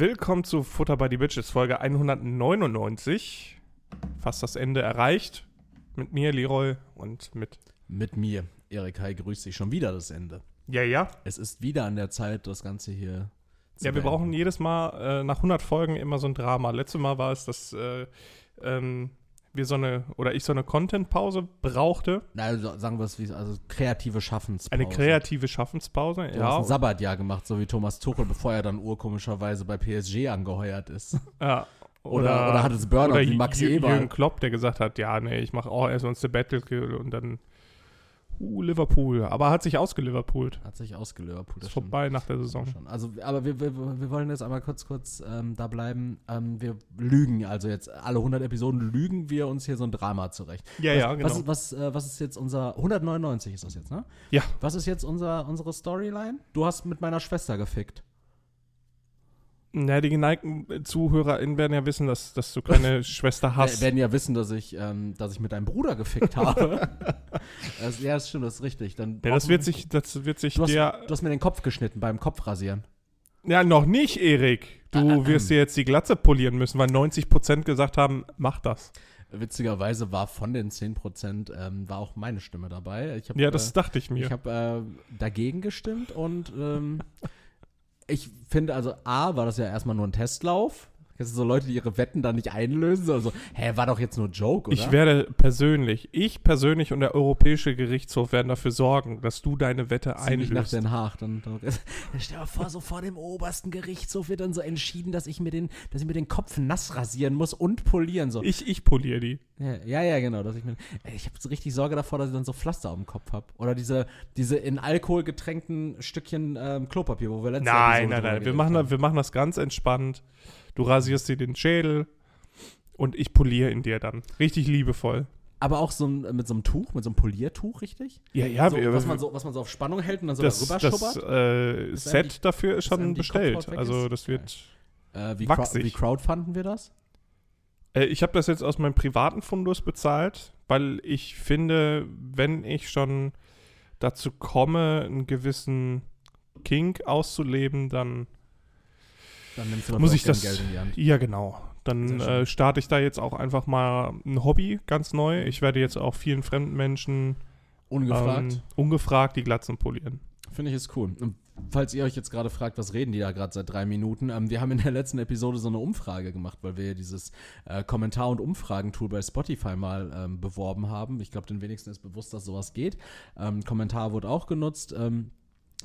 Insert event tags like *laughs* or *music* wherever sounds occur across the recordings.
Willkommen zu Futter by the Bitches, Folge 199. Fast das Ende erreicht. Mit mir, Leroy, und mit. Mit mir, Erik Hai, grüßt dich schon wieder das Ende. Ja, ja. Es ist wieder an der Zeit, das Ganze hier zu Ja, wir beenden. brauchen jedes Mal äh, nach 100 Folgen immer so ein Drama. Letztes Mal war es, dass äh, ähm, wir so eine, oder ich so eine Content-Pause brauchte. Nein, also sagen wir es wie, also kreative Schaffenspause. Eine kreative Schaffenspause, du ja. hast ein Sabbatjahr gemacht, so wie Thomas Tuchel, bevor er dann urkomischerweise bei PSG angeheuert ist. *laughs* Ja. Oder, oder, oder hat es Burnout wie Max Eber. Jürgen Klopp, der gesagt hat, ja, nee, ich mache auch erst uns eine Battle und dann Uh, Liverpool. Aber hat sich ausgeliverpoolt. Hat sich ausgeliverpoolt. Ist vorbei nach der Saison. Also, aber wir, wir, wir wollen jetzt einmal kurz, kurz ähm, da bleiben. Ähm, wir lügen, also jetzt alle 100 Episoden lügen wir uns hier so ein Drama zurecht. Ja, was, ja, genau. Was, was, äh, was ist jetzt unser, 199 ist das jetzt, ne? Ja. Was ist jetzt unser, unsere Storyline? Du hast mit meiner Schwester gefickt. Na, die geneigten ZuhörerInnen werden ja wissen, dass, dass du keine *laughs* Schwester hast. Werden ja wissen, dass ich, ähm, dass ich mit deinem Bruder gefickt habe. *laughs* das, ja, das stimmt, das ist richtig. Dann ja, das wird sich, das wird sich du hast, der. Du hast mir den Kopf geschnitten beim Kopfrasieren. Ja, noch nicht, Erik. Du ah, ah, wirst dir jetzt die Glatze polieren müssen, weil 90% gesagt haben, mach das. Witzigerweise war von den 10% ähm, war auch meine Stimme dabei. Hab, ja, das äh, dachte ich mir. Ich habe äh, dagegen gestimmt und ähm, *laughs* ich finde, also A, war das ja erstmal nur ein Testlauf. Das sind so Leute, die ihre Wetten dann nicht einlösen, sondern so, hä, war doch jetzt nur Joke, oder? Ich werde persönlich, ich persönlich und der Europäische Gerichtshof werden dafür sorgen, dass du deine Wette Zieh einlöst. nach Den Haag. Dann, dann, *laughs* stell dir vor, so vor dem obersten Gerichtshof wird dann so entschieden, dass ich mir den, dass ich mir den Kopf nass rasieren muss und polieren. So. Ich, ich poliere die. Ja, ja, ja, genau. Dass ich mir, ich habe so richtig Sorge davor, dass ich dann so Pflaster auf dem Kopf habe. Oder diese, diese in Alkohol getränkten Stückchen ähm, Klopapier, wo wir letztes Nein, nein, nein. Wir machen, wir machen das ganz entspannt. Du rasierst dir den Schädel und ich poliere ihn dir dann. Richtig liebevoll. Aber auch so ein, mit so einem Tuch, mit so einem Poliertuch, richtig? Ja, ja. So, wir, was, man so, was man so auf Spannung hält und dann so das, darüber das, schubbert? Äh, das Set dafür ist schon bestellt. Also das wird äh, wie wachsig. wie crowdfunden wir das? Äh, ich habe das jetzt aus meinem privaten Fundus bezahlt, weil ich finde, wenn ich schon dazu komme, einen gewissen Kink auszuleben, dann dann nimmst du muss ich das Geld in die Hand. Ja, genau. Dann äh, starte ich da jetzt auch einfach mal ein Hobby ganz neu. Ich werde jetzt auch vielen fremden Menschen ungefragt, ähm, ungefragt die Glatzen polieren. Finde ich ist cool. Und falls ihr euch jetzt gerade fragt, was reden die da gerade seit drei Minuten, ähm, wir haben in der letzten Episode so eine Umfrage gemacht, weil wir dieses äh, Kommentar- und Umfragentool bei Spotify mal ähm, beworben haben. Ich glaube, den wenigsten ist bewusst, dass sowas geht. Ähm, Kommentar wurde auch genutzt. Ähm,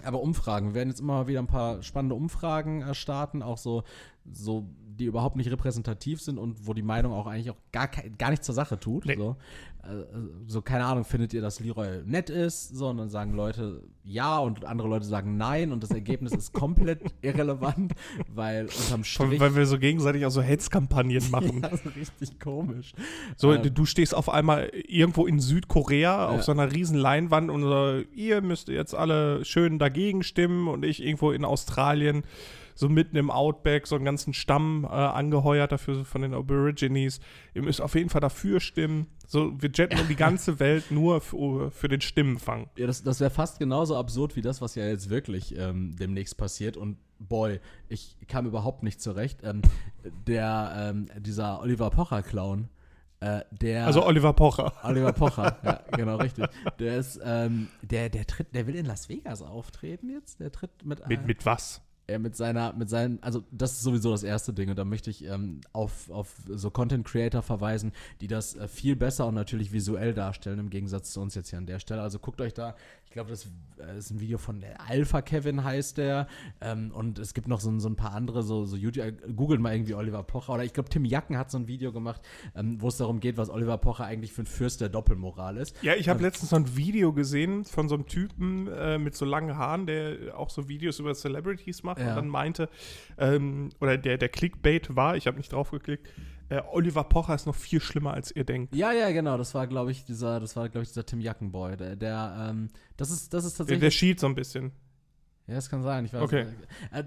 aber Umfragen, wir werden jetzt immer mal wieder ein paar spannende Umfragen äh, starten, auch so, so, die überhaupt nicht repräsentativ sind und wo die Meinung auch eigentlich auch gar, gar nichts zur Sache tut. Nee. So. Äh, so, keine Ahnung, findet ihr, dass Leroy nett ist? So, und dann sagen Leute ja und andere Leute sagen nein und das Ergebnis ist komplett *laughs* irrelevant, weil unterm Strich. Weil wir so gegenseitig auch so Hetzkampagnen machen. *laughs* ja, so richtig komisch. So, ähm, du stehst auf einmal irgendwo in Südkorea ja. auf so einer riesen Leinwand und so, ihr müsst jetzt alle schön dagegen stimmen und ich irgendwo in Australien so mitten im Outback so einen ganzen Stamm äh, angeheuert dafür von den Aborigines. Ihr müsst auf jeden Fall dafür stimmen. So, wir jetten um die ganze *laughs* Welt nur für, für den Stimmenfang. Ja, das, das wäre fast genauso absurd wie das, was ja jetzt wirklich ähm, demnächst passiert. Und boy, ich kam überhaupt nicht zurecht. Ähm, der, ähm, dieser Oliver Pocher-Clown, äh, der. Also Oliver Pocher. *laughs* Oliver Pocher, ja, *laughs* genau, richtig. Der ist, ähm, der, der tritt, der will in Las Vegas auftreten jetzt. Der tritt mit. Mit, mit was? Er mit seiner, mit seinen, also das ist sowieso das erste Ding und da möchte ich ähm, auf, auf so Content Creator verweisen, die das äh, viel besser und natürlich visuell darstellen im Gegensatz zu uns jetzt hier an der Stelle. Also guckt euch da glaube, das äh, ist ein Video von Alpha Kevin heißt der. Ähm, und es gibt noch so, so, ein paar andere, so, so YouTube, äh, googelt mal irgendwie Oliver Pocher. Oder ich glaube, Tim Jacken hat so ein Video gemacht, ähm, wo es darum geht, was Oliver Pocher eigentlich für ein Fürst der Doppelmoral ist. Ja, ich habe ähm, letztens so ein Video gesehen von so einem Typen äh, mit so langen Haaren, der auch so Videos über Celebrities macht ja. und dann meinte, ähm, oder der, der Clickbait war, ich habe nicht drauf geklickt, äh, Oliver Pocher ist noch viel schlimmer, als ihr denkt. Ja, ja, genau. Das war, glaube ich, dieser, das war, glaube ich, dieser Tim Jackenboy. Der, der ähm, das ist, das ist tatsächlich. Der, der schielt so ein bisschen. Ja, das kann sein. Ich weiß okay. Äh,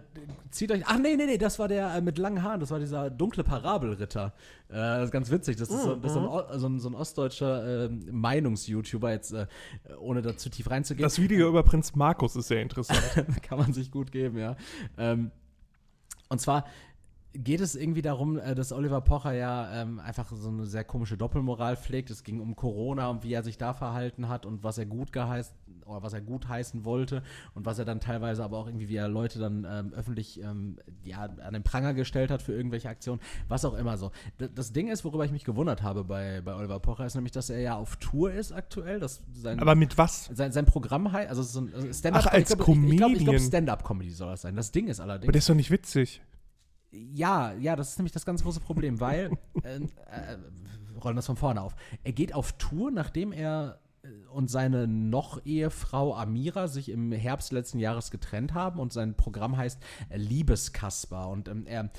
zieht euch. Ach nee, nee, nee, das war der äh, mit langen Haaren. Das war dieser dunkle Parabelritter. Äh, das ist ganz witzig. Das ist, so, das ist so, ein, mhm. so, ein, so ein ostdeutscher äh, Meinungs-YouTuber, jetzt äh, ohne da zu tief reinzugehen. Das Video über Prinz Markus ist sehr interessant. *laughs* kann man sich gut geben, ja. Ähm, Und zwar geht es irgendwie darum, äh, dass Oliver Pocher ja ähm, einfach so eine sehr komische Doppelmoral pflegt. Es ging um Corona und wie er sich da verhalten hat und was er gut geheißt oder was er gut heißen wollte und was er dann teilweise aber auch irgendwie, wie er Leute dann ähm, öffentlich ähm, ja, an den Pranger gestellt hat für irgendwelche Aktionen, was auch immer so. D das Ding ist, worüber ich mich gewundert habe bei, bei Oliver Pocher, ist nämlich, dass er ja auf Tour ist aktuell. Dass sein, Aber mit was? Sein, sein Programm heißt, also so ein also Stand-up. Ach, als ich glaub, Ich, glaube, Comedian. Stand-up-Comedy soll das sein. Das Ding ist allerdings. Aber der ist doch nicht witzig. Ja, ja, das ist nämlich das ganz große Problem, weil, *laughs* äh, äh, rollen das von vorne auf. Er geht auf Tour, nachdem er äh, und seine noch Ehefrau Amira sich im Herbst letzten Jahres getrennt haben und sein Programm heißt äh, Liebeskasper und ähm, er,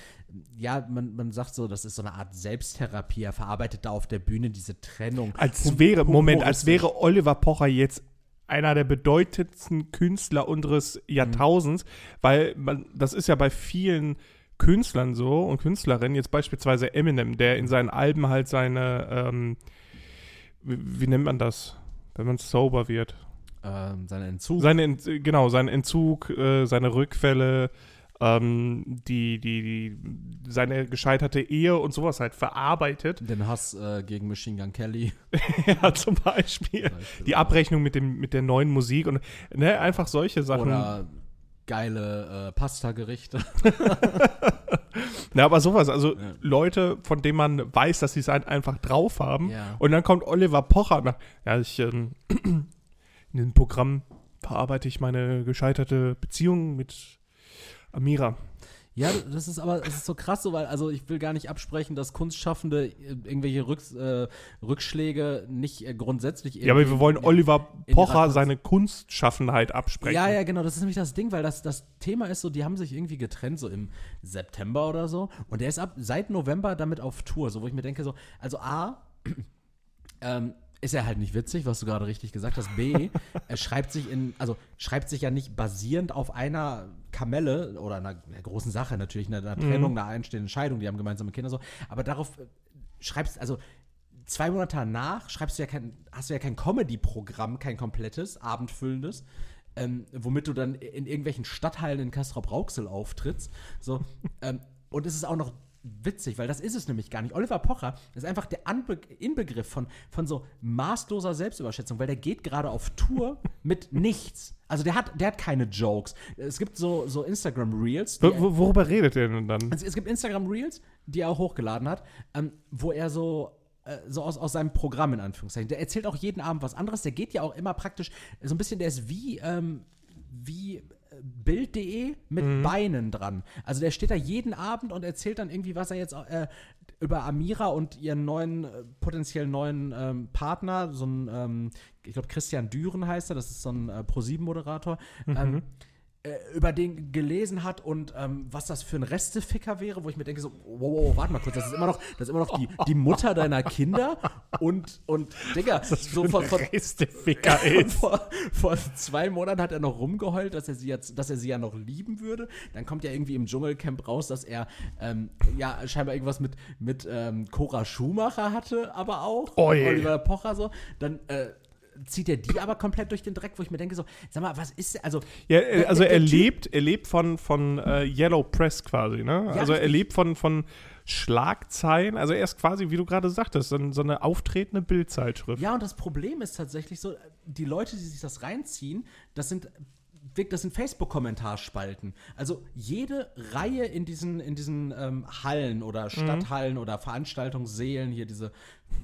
ja, man, man sagt so, das ist so eine Art Selbsttherapie. Er verarbeitet da auf der Bühne diese Trennung. Als wäre, Moment, als wäre Oliver Pocher jetzt einer der bedeutendsten Künstler unseres Jahrtausends, weil man, das ist ja bei vielen Künstlern so und Künstlerinnen, jetzt beispielsweise Eminem, der in seinen Alben halt seine, ähm, wie, wie nennt man das, wenn man sober wird? ähm, seinen Entzug. Seine, Ent- genau, seinen Entzug, äh, seine Rückfälle, ähm, die, die, die, seine gescheiterte Ehe und sowas halt verarbeitet. den Hass äh, gegen Machine Gun Kelly. *laughs* ja, zum Beispiel. Die Abrechnung mit, dem, mit der neuen Musik und ne, einfach solche Sachen. Oder geile äh, Pasta-Gerichte. *laughs* Na, aber sowas, also Ja. Leute, von denen man weiß, dass sie es einfach drauf haben. Ja. Und dann kommt Oliver Pocher nach. Ja, ich, ähm, *clears throat* in diesem Programm verarbeite ich meine gescheiterte Beziehung mit Amira. Ja, das ist aber, es ist so krass, so, weil, also ich will gar nicht absprechen, dass Kunstschaffende äh, irgendwelche Rücks, äh, Rückschläge nicht äh, grundsätzlich Ja, aber wir wollen Oliver in ihrer Pocher seine Kunstschaffenheit absprechen. Ja, ja, genau, das ist nämlich das Ding, weil das, das Thema ist so, die haben sich irgendwie getrennt, so im September oder so. Und der ist ab seit November damit auf Tour, so wo ich mir denke, so, also A, *clears throat* ähm, ist er halt nicht witzig, was du gerade richtig gesagt hast. B, er schreibt sich in, also schreibt sich ja nicht basierend auf einer Kamelle oder einer, einer großen Sache, natürlich, einer, einer Trennung, einer einstehenden Scheidung, die haben gemeinsame Kinder so, aber darauf äh, schreibst, also zwei Monate danach schreibst du ja kein, hast du ja kein Comedy-Programm, kein komplettes, abendfüllendes, ähm, womit du dann in irgendwelchen Stadthallen in Castrop-Rauxel auftrittst. So, ähm, und es ist auch noch witzig, weil das ist es nämlich gar nicht. Oliver Pocher ist einfach der Anbe Inbegriff von, von so maßloser Selbstüberschätzung, weil der geht gerade auf Tour *laughs* mit nichts. Also der hat, der hat keine Jokes. Es gibt so, so Instagram-Reels, die Wo- wo- Worüber redet er denn dann? also es gibt Instagram-Reels, die er auch hochgeladen hat, ähm, wo er so, äh, so aus, aus seinem Programm in Anführungszeichen, der erzählt auch jeden Abend was anderes, der geht ja auch immer praktisch, so ein bisschen, der ist wie, ähm, wie Bild.de mit Beinen dran. Also der steht da jeden Abend und erzählt dann irgendwie, was er jetzt äh, über Amira und ihren neuen, äh, potenziell neuen ähm, Partner, so ein, ähm, ich glaube Christian Düren heißt er, das ist so ein äh, Pro-7-Moderator, ähm, äh, über den gelesen hat und ähm, was das für ein Resteficker wäre, wo ich mir denke so, wow, wow, warte mal kurz, das ist immer noch, das ist immer noch die, die Mutter deiner Kinder und, und Digga, so von, von, Resteficker ist. *laughs* vor, vor zwei Monaten hat er noch rumgeheult, dass er sie jetzt, dass er sie ja noch lieben würde. Dann kommt ja irgendwie im Dschungelcamp raus, dass er ähm, ja scheinbar irgendwas mit, mit ähm, Cora Schumacher hatte, aber auch. Je. Oliver Pocher so. Dann äh, zieht er die aber komplett durch den Dreck, wo ich mir denke so, sag mal, was ist, also Ja, äh, Der- also der er Typ- lebt, er lebt von, von äh, Yellow Press quasi, ne? also er lebt von, von Schlagzeilen, also er ist quasi, wie du gerade sagtest, so, so eine auftretende Bildzeitschrift. Ja, und das Problem ist tatsächlich so, die Leute, die sich das reinziehen, das sind das sind Facebook-Kommentarspalten. Also jede Reihe in diesen, in diesen ähm, Hallen oder Stadthallen oder Veranstaltungssälen, hier diese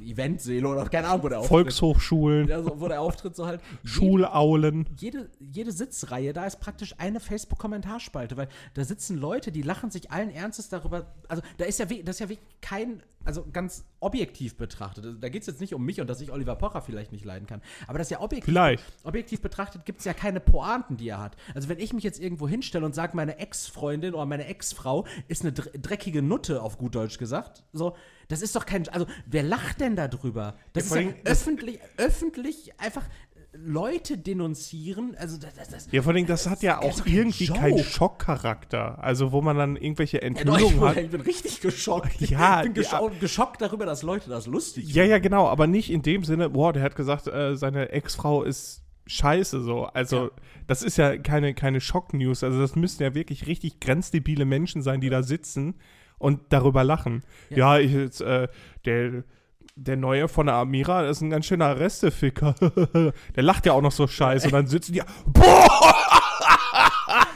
Eventsäle oder keine Ahnung, wo der auftritt. Volkshochschulen, wo der Auftritt so halt. Schulaulen. Jede, jede Sitzreihe, da ist praktisch eine Facebook-Kommentarspalte, weil da sitzen Leute, die lachen sich allen Ernstes darüber. Also, da ist ja, das ist ja wirklich kein, also ganz objektiv betrachtet. Da geht es jetzt nicht um mich und dass ich Oliver Pocher vielleicht nicht leiden kann. Aber das ist ja objektiv. Vielleicht. Objektiv betrachtet gibt es ja keine Pointen, die er hat. Also, wenn ich mich jetzt irgendwo hinstelle und sage, meine Ex-Freundin oder meine Ex-Frau ist eine dr dreckige Nutte, auf gut Deutsch gesagt, so. Das ist doch kein. Also, wer lacht denn darüber? Das Ja, ist ja öffentlich, öffentlich einfach Leute denunzieren. Also, das, das, das Ja, vor allem, das hat ja auch irgendwie Joke. keinen Schockcharakter. Also, wo man dann irgendwelche Ja, Enthüllungen ich, hat. ich bin richtig geschockt. *laughs* Ja, ich bin ja. gescho geschockt darüber, dass Leute das lustig Ja, ja, genau, aber nicht in dem Sinne, boah, der hat gesagt, äh, seine Ex-Frau ist scheiße so. Also, Ja. das ist ja keine, keine Schock-News. Also, das müssten ja wirklich richtig grenzdebile Menschen sein, die da sitzen und darüber lachen. Ja, Ja. ich jetzt, äh, der, der Neue von der Amira, ist ein ganz schöner Resteficker. *laughs* der lacht ja auch noch so scheiße. Und dann sitzen die, *laughs* boah,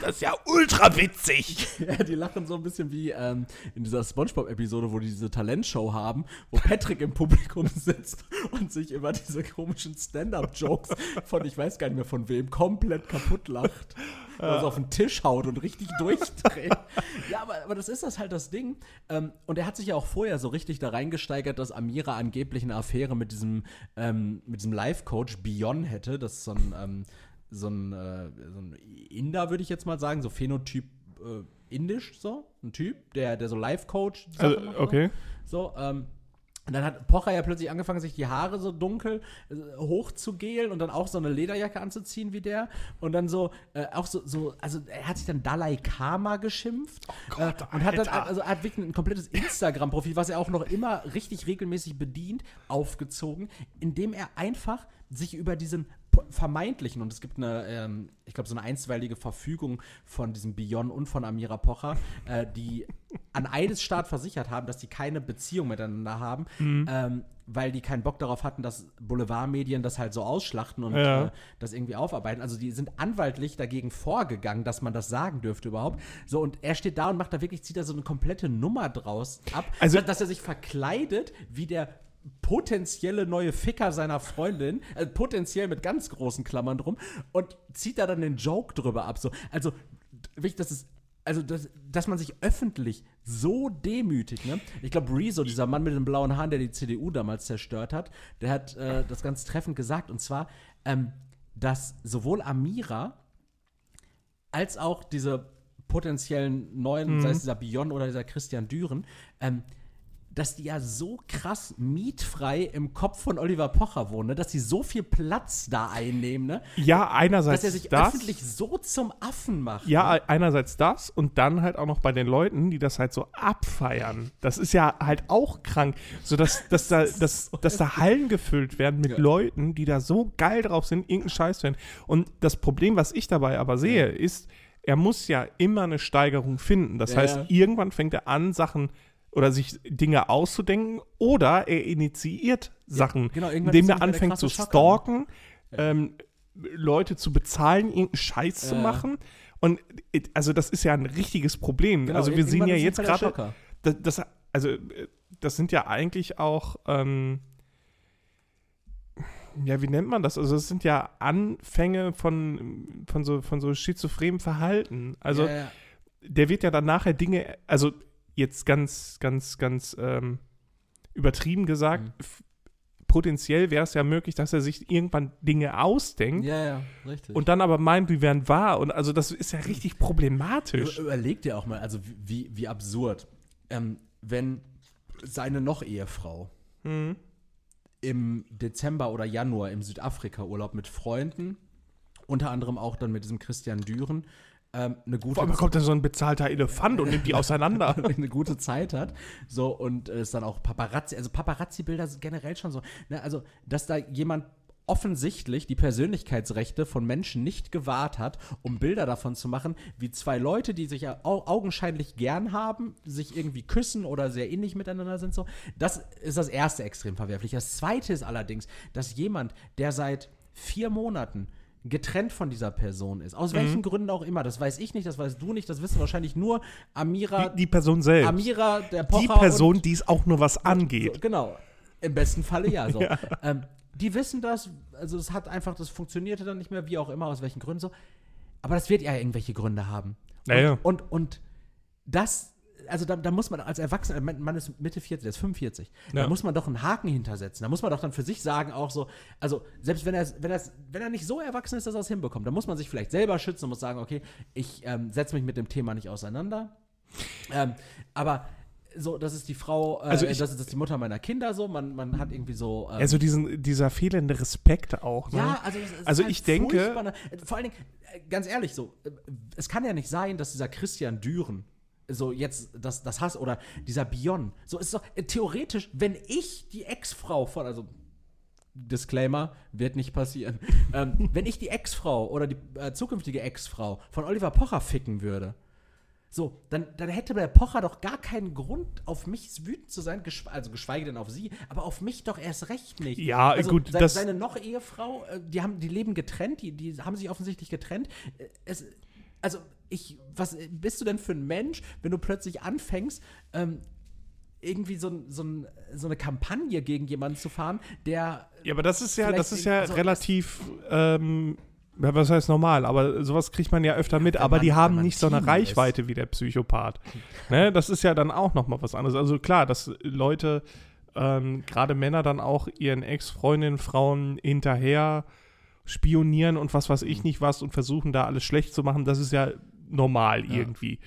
das ist ja ultra witzig. *laughs* Ja, die lachen so ein bisschen wie ähm, in dieser Spongebob-Episode, wo die diese Talentshow haben, wo Patrick im Publikum *laughs* sitzt und sich über diese komischen Stand-Up-Jokes von, ich weiß gar nicht mehr von wem, komplett kaputt lacht. Also auf den Tisch haut und richtig durchdreht. ja, aber, aber das ist das halt das Ding. Ähm, und er hat sich ja auch vorher so richtig da reingesteigert, dass Amira angeblich eine Affäre mit diesem, ähm, mit diesem Life-Coach Bion hätte. Das ist so ein, ähm, so ein, äh, so ein Inder, würde ich jetzt mal sagen, so Phänotyp äh, indisch, so ein Typ, der, der so Life-Coach Also, okay. so, ähm, und dann hat Pocher ja plötzlich angefangen, sich die Haare so dunkel äh, hochzugelen und dann auch so eine Lederjacke anzuziehen wie der. Und dann so, äh, auch so, so, also er hat sich dann Dalai Karma geschimpft. Gott, äh, und hat dann, also hat wirklich ein komplettes Instagram-Profil, was er auch noch immer richtig regelmäßig bedient, aufgezogen, indem er einfach sich über diesen vermeintlichen, und es gibt eine, ähm, ich glaube, so eine einstweilige Verfügung von diesem Bion und von Amira Pocher, äh, die an Eidesstaat versichert haben, dass die keine Beziehung miteinander haben, ähm, weil die keinen Bock darauf hatten, dass Boulevardmedien das halt so ausschlachten und Ja. äh, das irgendwie aufarbeiten. Also die sind anwaltlich dagegen vorgegangen, dass man das sagen dürfte überhaupt. So, und er steht da und macht da wirklich, zieht da so eine komplette Nummer draus ab, Also- dass er sich verkleidet wie der potenzielle neue Ficker seiner Freundin, äh, potenziell mit ganz großen Klammern drum, und zieht da dann den Joke drüber ab. So, also, das ist. Also, dass, dass man sich öffentlich so demütigt, ne? Ich glaube, Rezo, dieser Mann mit den blauen Haaren, der die CDU damals zerstört hat, der hat äh, das ganz treffend gesagt. Und zwar, ähm, dass sowohl Amira als auch diese potenziellen neuen, sei es dieser Bion oder dieser Christian Düren, ähm, dass die ja so krass mietfrei im Kopf von Oliver Pocher wohnen, ne? dass die so viel Platz da einnehmen, ne? Ja, einerseits dass er sich das. öffentlich so zum Affen macht. Ja, ne? einerseits das und dann halt auch noch bei den Leuten, die das halt so abfeiern. Das ist ja halt auch krank, so dass, *laughs* dass, da, dass, dass da Hallen gefüllt werden mit Ja. Leuten, die da so geil drauf sind, irgendeinen Scheiß zu hören. Und das Problem, was ich dabei aber sehe, ist, er muss ja immer eine Steigerung finden. Das Ja, heißt, irgendwann fängt er an, Sachen oder sich Dinge auszudenken oder er initiiert Sachen, genau, irgendwann indem ist er anfängt zu stalken, ähm, Leute zu bezahlen, irgendeinen Scheiß zu Ja. machen. Und also das ist ja ein richtiges Problem. Genau, also wir sehen ja jetzt er gerade, das, das, also äh, das sind ja eigentlich auch, ähm, ja, wie nennt man das? Also es sind ja Anfänge von, von so, von so schizophrenem Verhalten. Also ja, ja. der wird ja dann nachher Dinge, also jetzt ganz, ganz, ganz ähm, übertrieben gesagt, Mhm. potenziell wäre es ja möglich, dass er sich irgendwann Dinge ausdenkt ja, ja, richtig. und dann aber meint, die wären wahr. Und also das ist ja richtig problematisch. Über- Überleg dir auch mal, also wie, wie absurd, ähm, wenn seine noch-Ehefrau Mhm. im Dezember oder Januar im Südafrika-Urlaub mit Freunden, unter anderem auch dann mit diesem Christian Düren, ähm, eine gute Vor allem kommt dann so ein bezahlter Elefant und nimmt die *laughs* auseinander. eine gute Zeit hat. So, und es ist dann auch Paparazzi, also Paparazzi-Bilder sind generell schon so, ne, also, dass da jemand offensichtlich die Persönlichkeitsrechte von Menschen nicht gewahrt hat, um Bilder davon zu machen, wie zwei Leute, die sich augenscheinlich gern haben, sich irgendwie küssen oder sehr ähnlich miteinander sind, so. Das ist das erste extrem verwerflich. Das zweite ist allerdings, dass jemand, der seit vier Monaten getrennt von dieser Person ist, aus welchen Gründen auch immer, das weiß ich nicht, das weißt du nicht, das wissen wahrscheinlich nur Amira, Die, die Person selbst. Amira, der Pocher die Person, die es auch nur was angeht. so, genau. Im besten Falle ja. So. *laughs* Ähm, die wissen das, also es hat einfach, das funktionierte dann nicht mehr, wie auch immer, aus welchen Gründen so. Aber das wird ja irgendwelche Gründe haben. Und, Naja. und, und das, also da, da muss man als Erwachsener, man ist Mitte 40, der ist 45, Ja. da muss man doch einen Haken hintersetzen. Da muss man doch dann für sich sagen, auch so, also selbst wenn er, wenn er, wenn er nicht so erwachsen ist, dass er es hinbekommt, dann muss man sich vielleicht selber schützen und muss sagen, okay, ich ähm, setze mich mit dem Thema nicht auseinander. Ähm, aber so, das ist die Frau, äh, Also ich- das, ist, das ist die Mutter meiner Kinder so, man, man hat irgendwie so. Ähm, Also diesen, dieser fehlende Respekt auch. Ne? ja, also, Also halt ich denke- ne? Vor allen Dingen, äh, ganz ehrlich so, äh, es kann ja nicht sein, dass dieser Christian Düren so jetzt das, das Hass oder dieser Bion, so ist doch äh, theoretisch, wenn ich die Ex-Frau von, also Disclaimer, wird nicht passieren. *laughs* ähm, wenn ich die Ex-Frau oder die äh, zukünftige Ex-Frau von Oliver Pocher ficken würde, so, dann, dann hätte der Pocher doch gar keinen Grund, auf mich wütend zu sein, geschwe also geschweige denn auf sie, aber auf mich doch erst recht nicht. Ja, also gut, se das- seine noch Ehefrau, äh, die haben, die leben getrennt, die, die haben sich offensichtlich getrennt. Äh, Es, also, ich, was bist du denn für ein Mensch, wenn du plötzlich anfängst, ähm, irgendwie so, so, so eine Kampagne gegen jemanden zu fahren, der Ja, aber das ist ja, das ist ja also, relativ, ähm, ja, was heißt normal, aber sowas kriegt man ja öfter mit, aber man- die haben nicht so eine Reichweite wie der Psychopath. ne? Das ist ja dann auch nochmal was anderes. Also klar, dass Leute, ähm, gerade Männer dann auch ihren Ex-Freundinnen, Frauen hinterher spionieren und was weiß Mhm. ich nicht was und versuchen da alles schlecht zu machen, das ist ja normal Ja. irgendwie.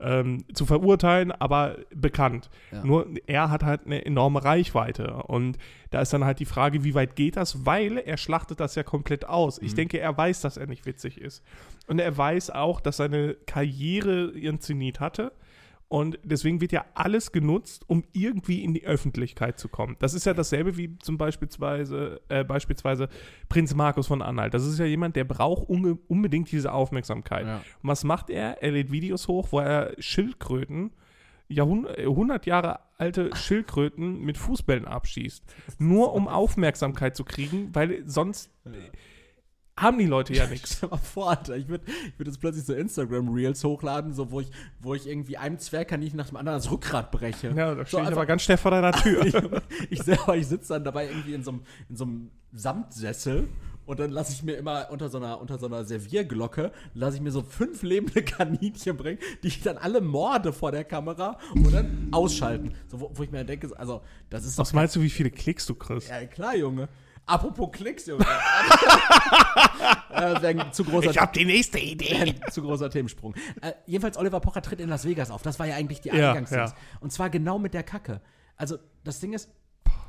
Ähm, zu verurteilen, aber bekannt. Ja. Nur er hat halt eine enorme Reichweite. Und da ist dann halt die Frage, wie weit geht das? Weil er schlachtet das ja komplett aus. Mhm. Ich denke, er weiß, dass er nicht witzig ist. Und er weiß auch, dass seine Karriere ihren Zenit hatte. Und deswegen wird ja alles genutzt, um irgendwie in die Öffentlichkeit zu kommen. Das ist ja dasselbe wie zum beispielsweise, äh, beispielsweise Prinz Markus von Anhalt. Das ist ja jemand, der braucht unbedingt diese Aufmerksamkeit. Ja. Und was macht er? Er lädt Videos hoch, wo er Schildkröten, Jahrhund 100 Jahre alte Schildkröten mit Fußbällen abschießt. Nur um Aufmerksamkeit zu kriegen, weil sonst haben die Leute ja nichts. *laughs* Stell mal vor, Alter, ich würde ich würd jetzt plötzlich so Instagram-Reels hochladen, so, wo, ich, wo ich irgendwie einem Zwergkaninchen nach dem anderen das Rückgrat breche. Ja, da So stehe ich einfach- aber ganz schnell vor deiner Tür. *laughs* ich, ich selber, ich sitze dann dabei irgendwie in so einem in so einem Samtsessel und dann lasse ich mir immer unter so einer, unter so einer Servierglocke, lasse ich mir so fünf lebende Kaninchen bringen, die ich dann alle morde vor der Kamera und dann ausschalten. So, wo, wo ich mir denke, also, das ist doch Was meinst du, wie viele Klicks du kriegst? Ja, klar, Junge. Apropos Klicks, Junge. *laughs* äh, ein zu großer, Ich hab die nächste Idee. *laughs* zu großer Themensprung. Äh, jedenfalls, Oliver Pocher tritt in Las Vegas auf. Das war ja eigentlich die Ja, ja. Und zwar genau mit der Kacke. Also, das Ding ist,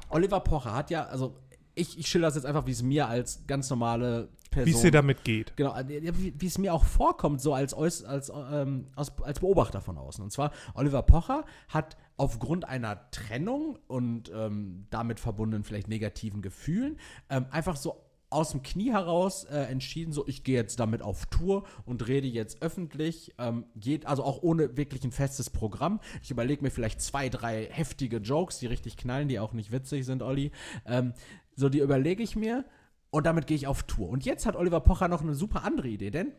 Oliver Pocher hat ja, also, ich, ich schilder das jetzt einfach, wie es mir als ganz normale Person. Wie es dir damit geht. Genau, äh, wie wie es mir auch vorkommt, so als, Eus- als, ähm, als Beobachter von außen. Und zwar, Oliver Pocher hat aufgrund einer Trennung und ähm, damit verbundenen vielleicht negativen Gefühlen ähm, einfach so aus dem Knie heraus äh, entschieden, so ich gehe jetzt damit auf Tour und rede jetzt öffentlich, ähm, geht also auch ohne wirklich ein festes Programm. Ich überlege mir vielleicht zwei, drei heftige Jokes, die richtig knallen, die auch nicht witzig sind, Olli. Ähm, so, die überlege ich mir und damit gehe ich auf Tour. Und jetzt hat Oliver Pocher noch eine super andere Idee, denn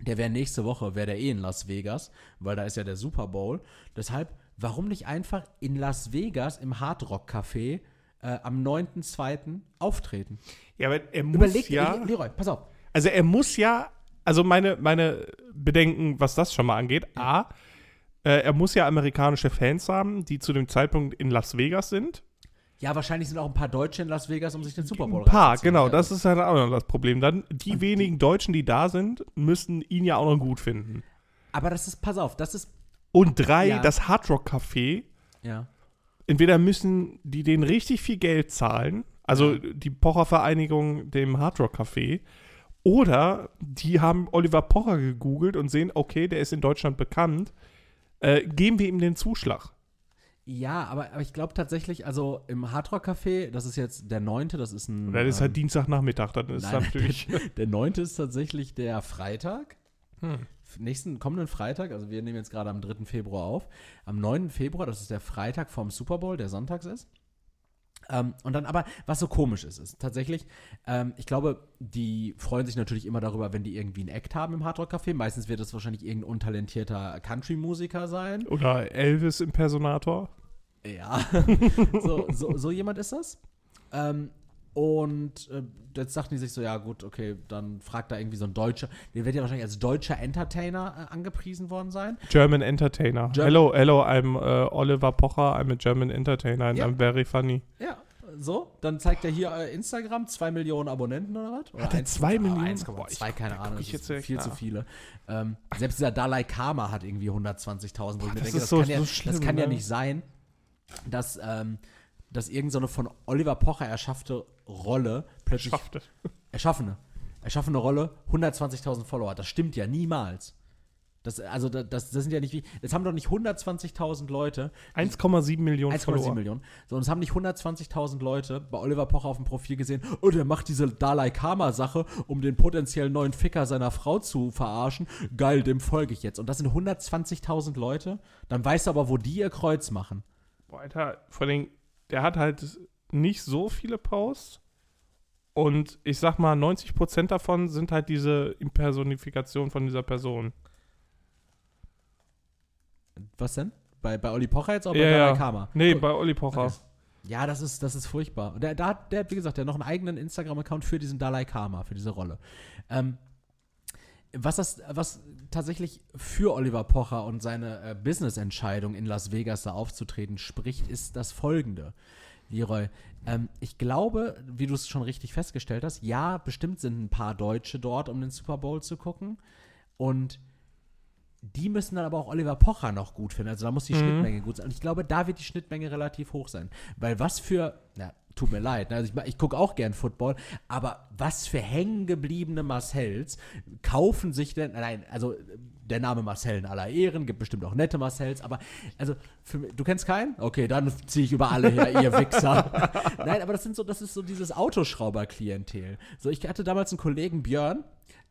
der wäre nächste Woche, wäre der eh in Las Vegas, weil da ist ja der Super Bowl. Deshalb, warum nicht einfach in Las Vegas im Hard Rock Café äh, am 9.2. auftreten? Ja, aber er muss Überleg ja. dir, Leroy, pass auf. Also er muss ja, also meine, meine Bedenken, was das schon mal angeht, A, äh, er muss ja amerikanische Fans haben, die zu dem Zeitpunkt in Las Vegas sind. Ja, wahrscheinlich sind auch ein paar Deutsche in Las Vegas, um sich den Super Bowl Ein paar, genau, Ja. das ist halt auch noch das Problem. Dann die wenigen Deutschen, die da sind, müssen ihn ja auch noch gut finden. Aber das ist, pass auf, das ist, Und drei, Ja. das Hard Rock Café, ja. entweder müssen die denen richtig viel Geld zahlen, also die Pocher Vereinigung dem Hard Rock Café, oder die haben Oliver Pocher gegoogelt und sehen, okay, der ist in Deutschland bekannt, äh, geben wir ihm den Zuschlag. Ja, aber, aber ich glaube tatsächlich, also im Hard Rock Café, das ist jetzt der 9., das ist ein. Das ist halt ähm, Dienstagnachmittag, dann ist nein, natürlich. *laughs* Der 9. ist tatsächlich der Freitag. Hm. nächsten kommenden Freitag, also wir nehmen jetzt gerade am 3. Februar auf, am 9. Februar, das ist der Freitag vom Super Bowl, der sonntags ist. Ähm, und dann aber, was so komisch ist, ist tatsächlich, ähm, ich glaube, die freuen sich natürlich immer darüber, wenn die irgendwie einen Act haben im Hardrock Café. Meistens wird es wahrscheinlich irgendein untalentierter Country-Musiker sein. Oder Elvis Impersonator. Ja, *laughs* so, so, so jemand ist das. Ähm, und äh, jetzt dachten die sich so, ja gut, okay, dann fragt da irgendwie so ein Deutscher, der wird ja wahrscheinlich als deutscher Entertainer äh, angepriesen worden sein. German Entertainer. German- hello, hello, I'm äh, Oliver Pocher, I'm a German Entertainer and Ja. I'm very funny. Ja, so, dann zeigt er hier äh, Instagram, 2 Millionen Abonnenten oder was? Oder Hat er zwei ah, Millionen? 1,2, Boah, ich- keine Ahnung, ich jetzt viel zu nach. viele. Ähm, selbst dieser Dalai Karma hat irgendwie 120.000, wo ich mir das denke, ist das, so- kann ja, so schlimm, das kann ja ne? nicht sein, dass, ähm, dass irgendeine von Oliver Pocher erschaffte Rolle plötzlich Schafft es. erschaffene, erschaffene Rolle 120.000 Follower hat. Das stimmt ja niemals. Das, also das, das sind ja nicht wie, es haben doch nicht 120.000 Leute. 1,7 Millionen 1,7 Millionen. So, und es haben nicht 120.000 Leute bei Oliver Pocher auf dem Profil gesehen, oh, der macht diese Dalai Karma-Sache, um den potenziellen neuen Ficker seiner Frau zu verarschen. Geil, dem folge ich jetzt. Und das sind 120.000 Leute. Dann weißt du aber, wo die ihr Kreuz machen. Boah, Alter, vor allem, der hat halt nicht so viele Posts. Und ich sag mal, 90% davon sind halt diese Impersonifikation von dieser Person. Was denn? Bei, bei Olli Pocher jetzt auch bei Ja, Dalai ja. Karma? Nee, bei Olli Pocher. Okay. Ja, das ist, das ist furchtbar. Und der, der, hat, der, hat, wie gesagt, der hat noch einen eigenen Instagram-Account für diesen Dalai Karma, für diese Rolle. Ähm, was das, was tatsächlich für Oliver Pocher und seine äh, Business-Entscheidung in Las Vegas da aufzutreten spricht, ist das folgende. Leroy, ähm, ich glaube, wie du es schon richtig festgestellt hast, ja, bestimmt sind ein paar Deutsche dort, um den Super Bowl zu gucken. Und die müssen dann aber auch Oliver Pocher noch gut finden. Also da muss die Mhm. Schnittmenge gut sein. Und ich glaube, da wird die Schnittmenge relativ hoch sein. Weil was für, ja, tut mir leid, ne? also ich, ich gucke auch gern Football, aber was für hängengebliebene Marcells kaufen sich denn, nein, also der Name Marcel in aller Ehren, gibt bestimmt auch nette Marcells, aber also für, du kennst keinen? Okay, dann ziehe ich über alle her, ihr Wichser. *laughs* nein, aber das sind so, das ist so dieses Autoschrauber-Klientel. So, ich hatte damals einen Kollegen Björn,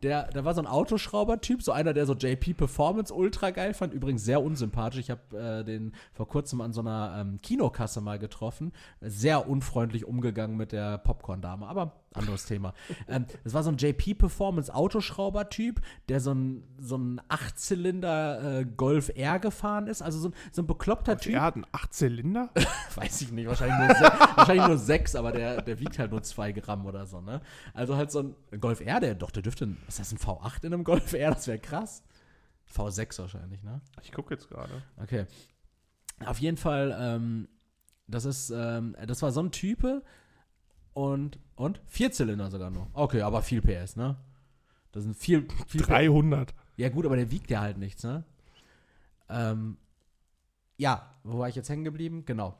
der, der war so ein Autoschrauber-Typ, so einer, der so JP Performance ultra geil fand, übrigens sehr unsympathisch. Ich habe äh, den vor kurzem an so einer ähm, Kinokasse mal getroffen. Sehr unfreundlich umgegangen mit der Popcorn-Dame, aber anderes Thema. *laughs* Ähm, das war so ein JP Performance Autoschrauber-Typ, der so ein, so ein Achtzylinder äh, Golf R gefahren ist, also so ein, so ein bekloppter Typ. Er hat einen Achtzylinder? *laughs* Weiß ich nicht, wahrscheinlich nur, se wahrscheinlich nur sechs, aber der, der wiegt halt nur zwei Gramm oder so, ne? Also halt so ein Golf R, der, doch, der dürfte, was ist das, ein V8 in einem Golf *laughs* R? Das wäre krass. V6 wahrscheinlich, ne? Ich gucke jetzt gerade. Okay. Auf jeden Fall, ähm, das ist, ähm, das war so ein Type und, und? Vierzylinder sogar noch. Okay, aber viel PS, ne? Das sind viel, viel 300. ja, gut, aber der wiegt ja halt nichts, ne? Ähm, ja, wo war ich jetzt hängen geblieben? Genau.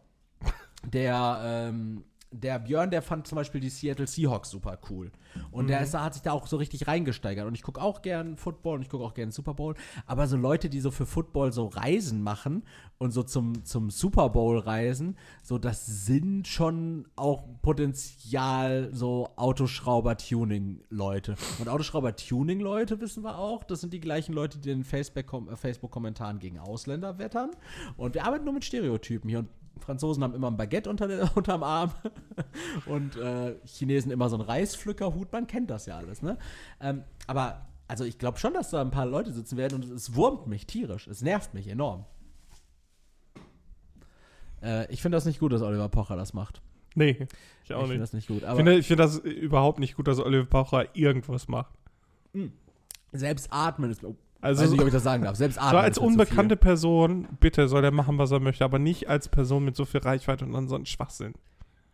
Der, ähm, der Björn, der fand zum Beispiel die Seattle Seahawks super cool. Und der ist, hat sich da auch so richtig reingesteigert. Und ich gucke auch gern Football und ich gucke auch gern Super Bowl. Aber so Leute, die so für Football so Reisen machen und so zum, zum Super Bowl reisen, so das sind schon auch Potenzial so Autoschrauber-Tuning-Leute. Und Autoschrauber-Tuning-Leute wissen wir auch, das sind die gleichen Leute, die in äh, Facebook-Kommentaren gegen Ausländer wettern. Und wir arbeiten nur mit Stereotypen hier. Und Franzosen haben immer ein Baguette unter der, *laughs* unterm Arm und äh, Chinesen immer so einen Reispflückerhut. Man kennt das ja alles, ne? Ähm, aber also ich glaube schon, dass da ein paar Leute sitzen werden und es wurmt mich tierisch. Es nervt mich enorm. Äh, ich finde das nicht gut, dass Oliver Pocher das macht. Nee, ich Ich auch finde nicht. das nicht gut. Ich finde, ich finde das überhaupt nicht gut, dass Oliver Pocher irgendwas macht. selbst atmen ist. Oh, Also weiß nicht, ob ich das sagen darf. Selbst atmen. *laughs* so als unbekannte Person, bitte soll er machen, was er möchte, aber nicht als Person mit so viel Reichweite und dann so ein Schwachsinn.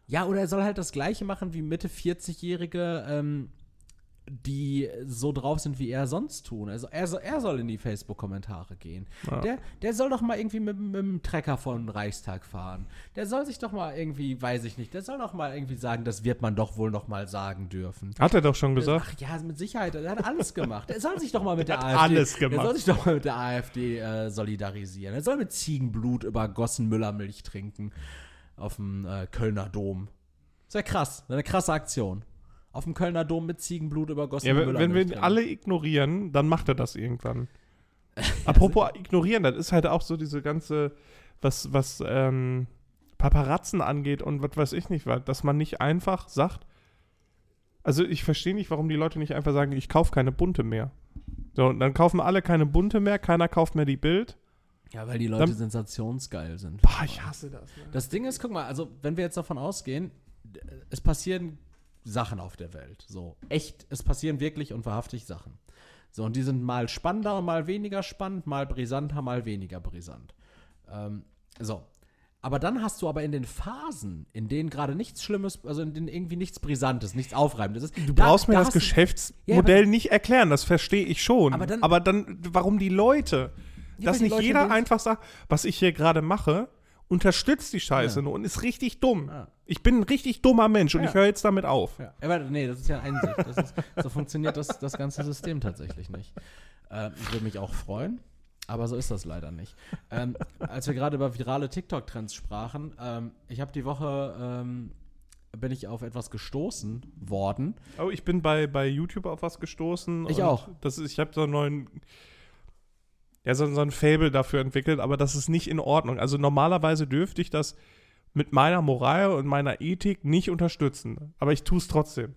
Ja, oder er soll halt das Gleiche machen wie Mitte 40-Jährige, ähm, die so drauf sind, wie er sonst tun. Also er soll, er soll in die Facebook-Kommentare gehen. Ja. Der, der soll doch mal irgendwie mit, mit dem Trecker von den Reichstag fahren. Der soll sich doch mal irgendwie, weiß ich nicht, der soll doch mal irgendwie sagen, das wird man doch wohl noch mal sagen dürfen. Hat er doch schon gesagt. Ach ja, mit Sicherheit. Er hat alles gemacht. Er soll sich doch mal mit der hat AfD. alles Er gemacht. soll sich doch mal mit der AfD äh, solidarisieren. Er soll mit Ziegenblut übergossen Müllermilch trinken. Auf dem äh, Kölner Dom. Ja krass. Eine krasse Aktion. Auf dem Kölner Dom mit Ziegenblut übergossen Ja, wenn, wenn wir ihn alle ignorieren, dann macht er das irgendwann. *laughs* Apropos ignorieren, das ist halt auch so diese ganze, was, was ähm, Paparatzen angeht und was weiß ich nicht was, dass man nicht einfach sagt, also ich verstehe nicht, warum die Leute nicht einfach sagen, ich kaufe keine bunte mehr. So, und dann kaufen alle keine bunte mehr, keiner kauft mehr die Bild. Ja, weil die Leute Dann- sensationsgeil sind. Boah, ich hasse das. Ne? Das Ding ist, guck mal, also wenn wir jetzt davon ausgehen, es passieren Sachen auf der Welt. So, echt, es passieren wirklich und wahrhaftig Sachen. So, und die sind mal spannender, mal weniger spannend, mal brisanter, mal weniger brisant. Ähm, so. Aber dann hast du aber in den Phasen, in denen gerade nichts Schlimmes, also in denen irgendwie nichts Brisantes, nichts Aufreibendes ist. Du brauchst mir das hast du- Geschäftsmodell nicht erklären, das verstehe ich schon. Aber dann- aber dann warum die Leute? Ja, dass nicht Leute jeder einfach sagt, was ich hier gerade mache unterstützt die Scheiße Ja. nur und ist richtig dumm. Ja. Ich bin ein richtig dummer Mensch und Ja. ich höre jetzt damit auf. Aber nee, das ist ja Einsicht. Ist, so funktioniert das, das ganze System tatsächlich nicht. Ähm, ich würde mich auch freuen, aber so ist das leider nicht. Ähm, als wir gerade über virale TikTok-Trends sprachen, ähm, ich habe die Woche ähm, bin ich auf etwas gestoßen worden. Oh, ich bin bei, bei YouTube auf was gestoßen. Ich auch. Das ist, ich habe so einen neuen, ja, so, so ein Fable dafür entwickelt, aber das ist nicht in Ordnung. Also normalerweise dürfte ich das mit meiner Moral und meiner Ethik nicht unterstützen. Aber ich tue es trotzdem.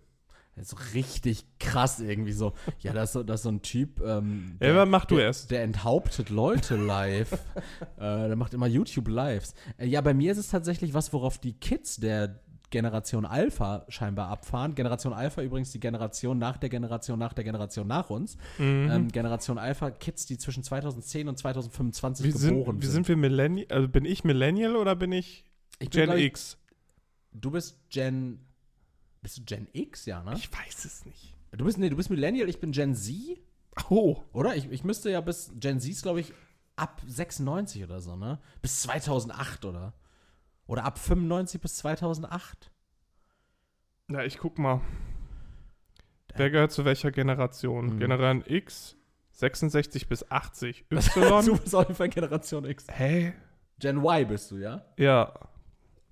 Das ist richtig krass irgendwie so. Ja, das ist so, das ist so ein Typ. Ähm, Ja, aber mach du der, erst. Der enthauptet Leute live. *laughs* äh, der macht immer YouTube-Lives. Äh, ja, bei mir ist es tatsächlich was, worauf die Kids der Generation Alpha scheinbar abfahren. Generation Alpha übrigens die Generation nach der Generation nach der Generation nach uns. Mhm. Ähm, Generation Alpha Kids, die zwischen 2010 und 2025 Wie geboren sind, wie sind wir Millennial? Also bin ich Millennial oder bin ich Ich bin, Gen glaub ich, X? Du bist Gen. Bist du Gen X, ja, ne? Ich weiß es nicht. Du bist, nee, du bist Millennial, ich bin Gen Z. Oh, Oder? Ich, ich müsste ja bis Gen Z glaube ich, ab 96 oder so, ne? Bis 2008 oder? Oder ab 95 bis 2008. na, ich guck mal. Wer gehört zu welcher Generation? Mhm. Generation X, 66 bis 80. *laughs* du Y? bist auf jeden Fall Generation X. Hä? Gen Y bist du, ja? Ja.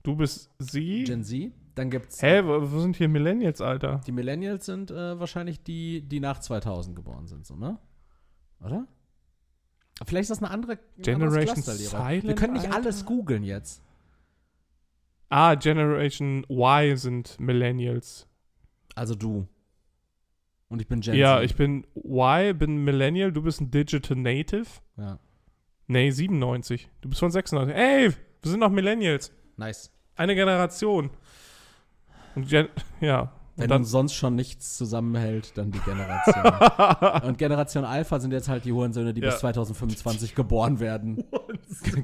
Du bist sie? Gen Z. Dann gibt's Hä, wo, wo sind hier Millennials, Alter? die Millennials sind äh, wahrscheinlich die, die nach 2000 geboren sind, so, ne? Oder? Vielleicht ist das eine andere Generation. Silent, Wir können nicht Alter? alles googeln jetzt. Ah, Generation Y sind Millennials. Also du. Und ich bin Gen ja, Z. ich bin Y, bin Millennial, du bist ein Digital Native. Ja. Nee, 97. Du bist von 96. Ey, wir sind noch Millennials. Nice. Eine Generation. Und Gen *laughs* ja. Wenn dann, uns sonst schon nichts zusammenhält, dann die Generation. *laughs* Und Generation Alpha sind jetzt halt die Hurensöhne, die Ja. bis 2025 geboren werden.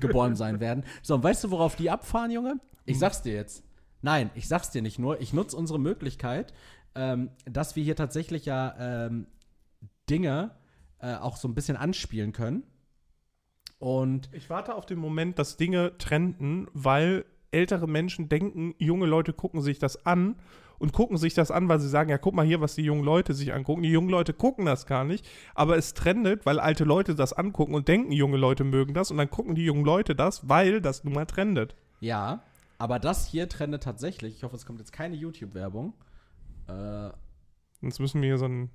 geboren sein werden. So, und weißt du, worauf die abfahren, Junge? Ich sag's dir jetzt. Nein, ich sag's dir nicht nur. Ich nutze unsere Möglichkeit, ähm, dass wir hier tatsächlich ja ähm, Dinge äh, auch so ein bisschen anspielen können. Und ich warte auf den Moment, dass Dinge trenden, weil ältere Menschen denken, junge Leute gucken sich das an und gucken sich das an, weil sie sagen, ja, guck mal hier, was die jungen Leute sich angucken. Die jungen Leute gucken das gar nicht, aber es trendet, weil alte Leute das angucken und denken, junge Leute mögen das und dann gucken die jungen Leute das, weil das nun mal trendet. ja, aber das hier trendet tatsächlich. Ich hoffe, es kommt jetzt keine YouTube-Werbung. Äh, Sonst müssen wir hier so einen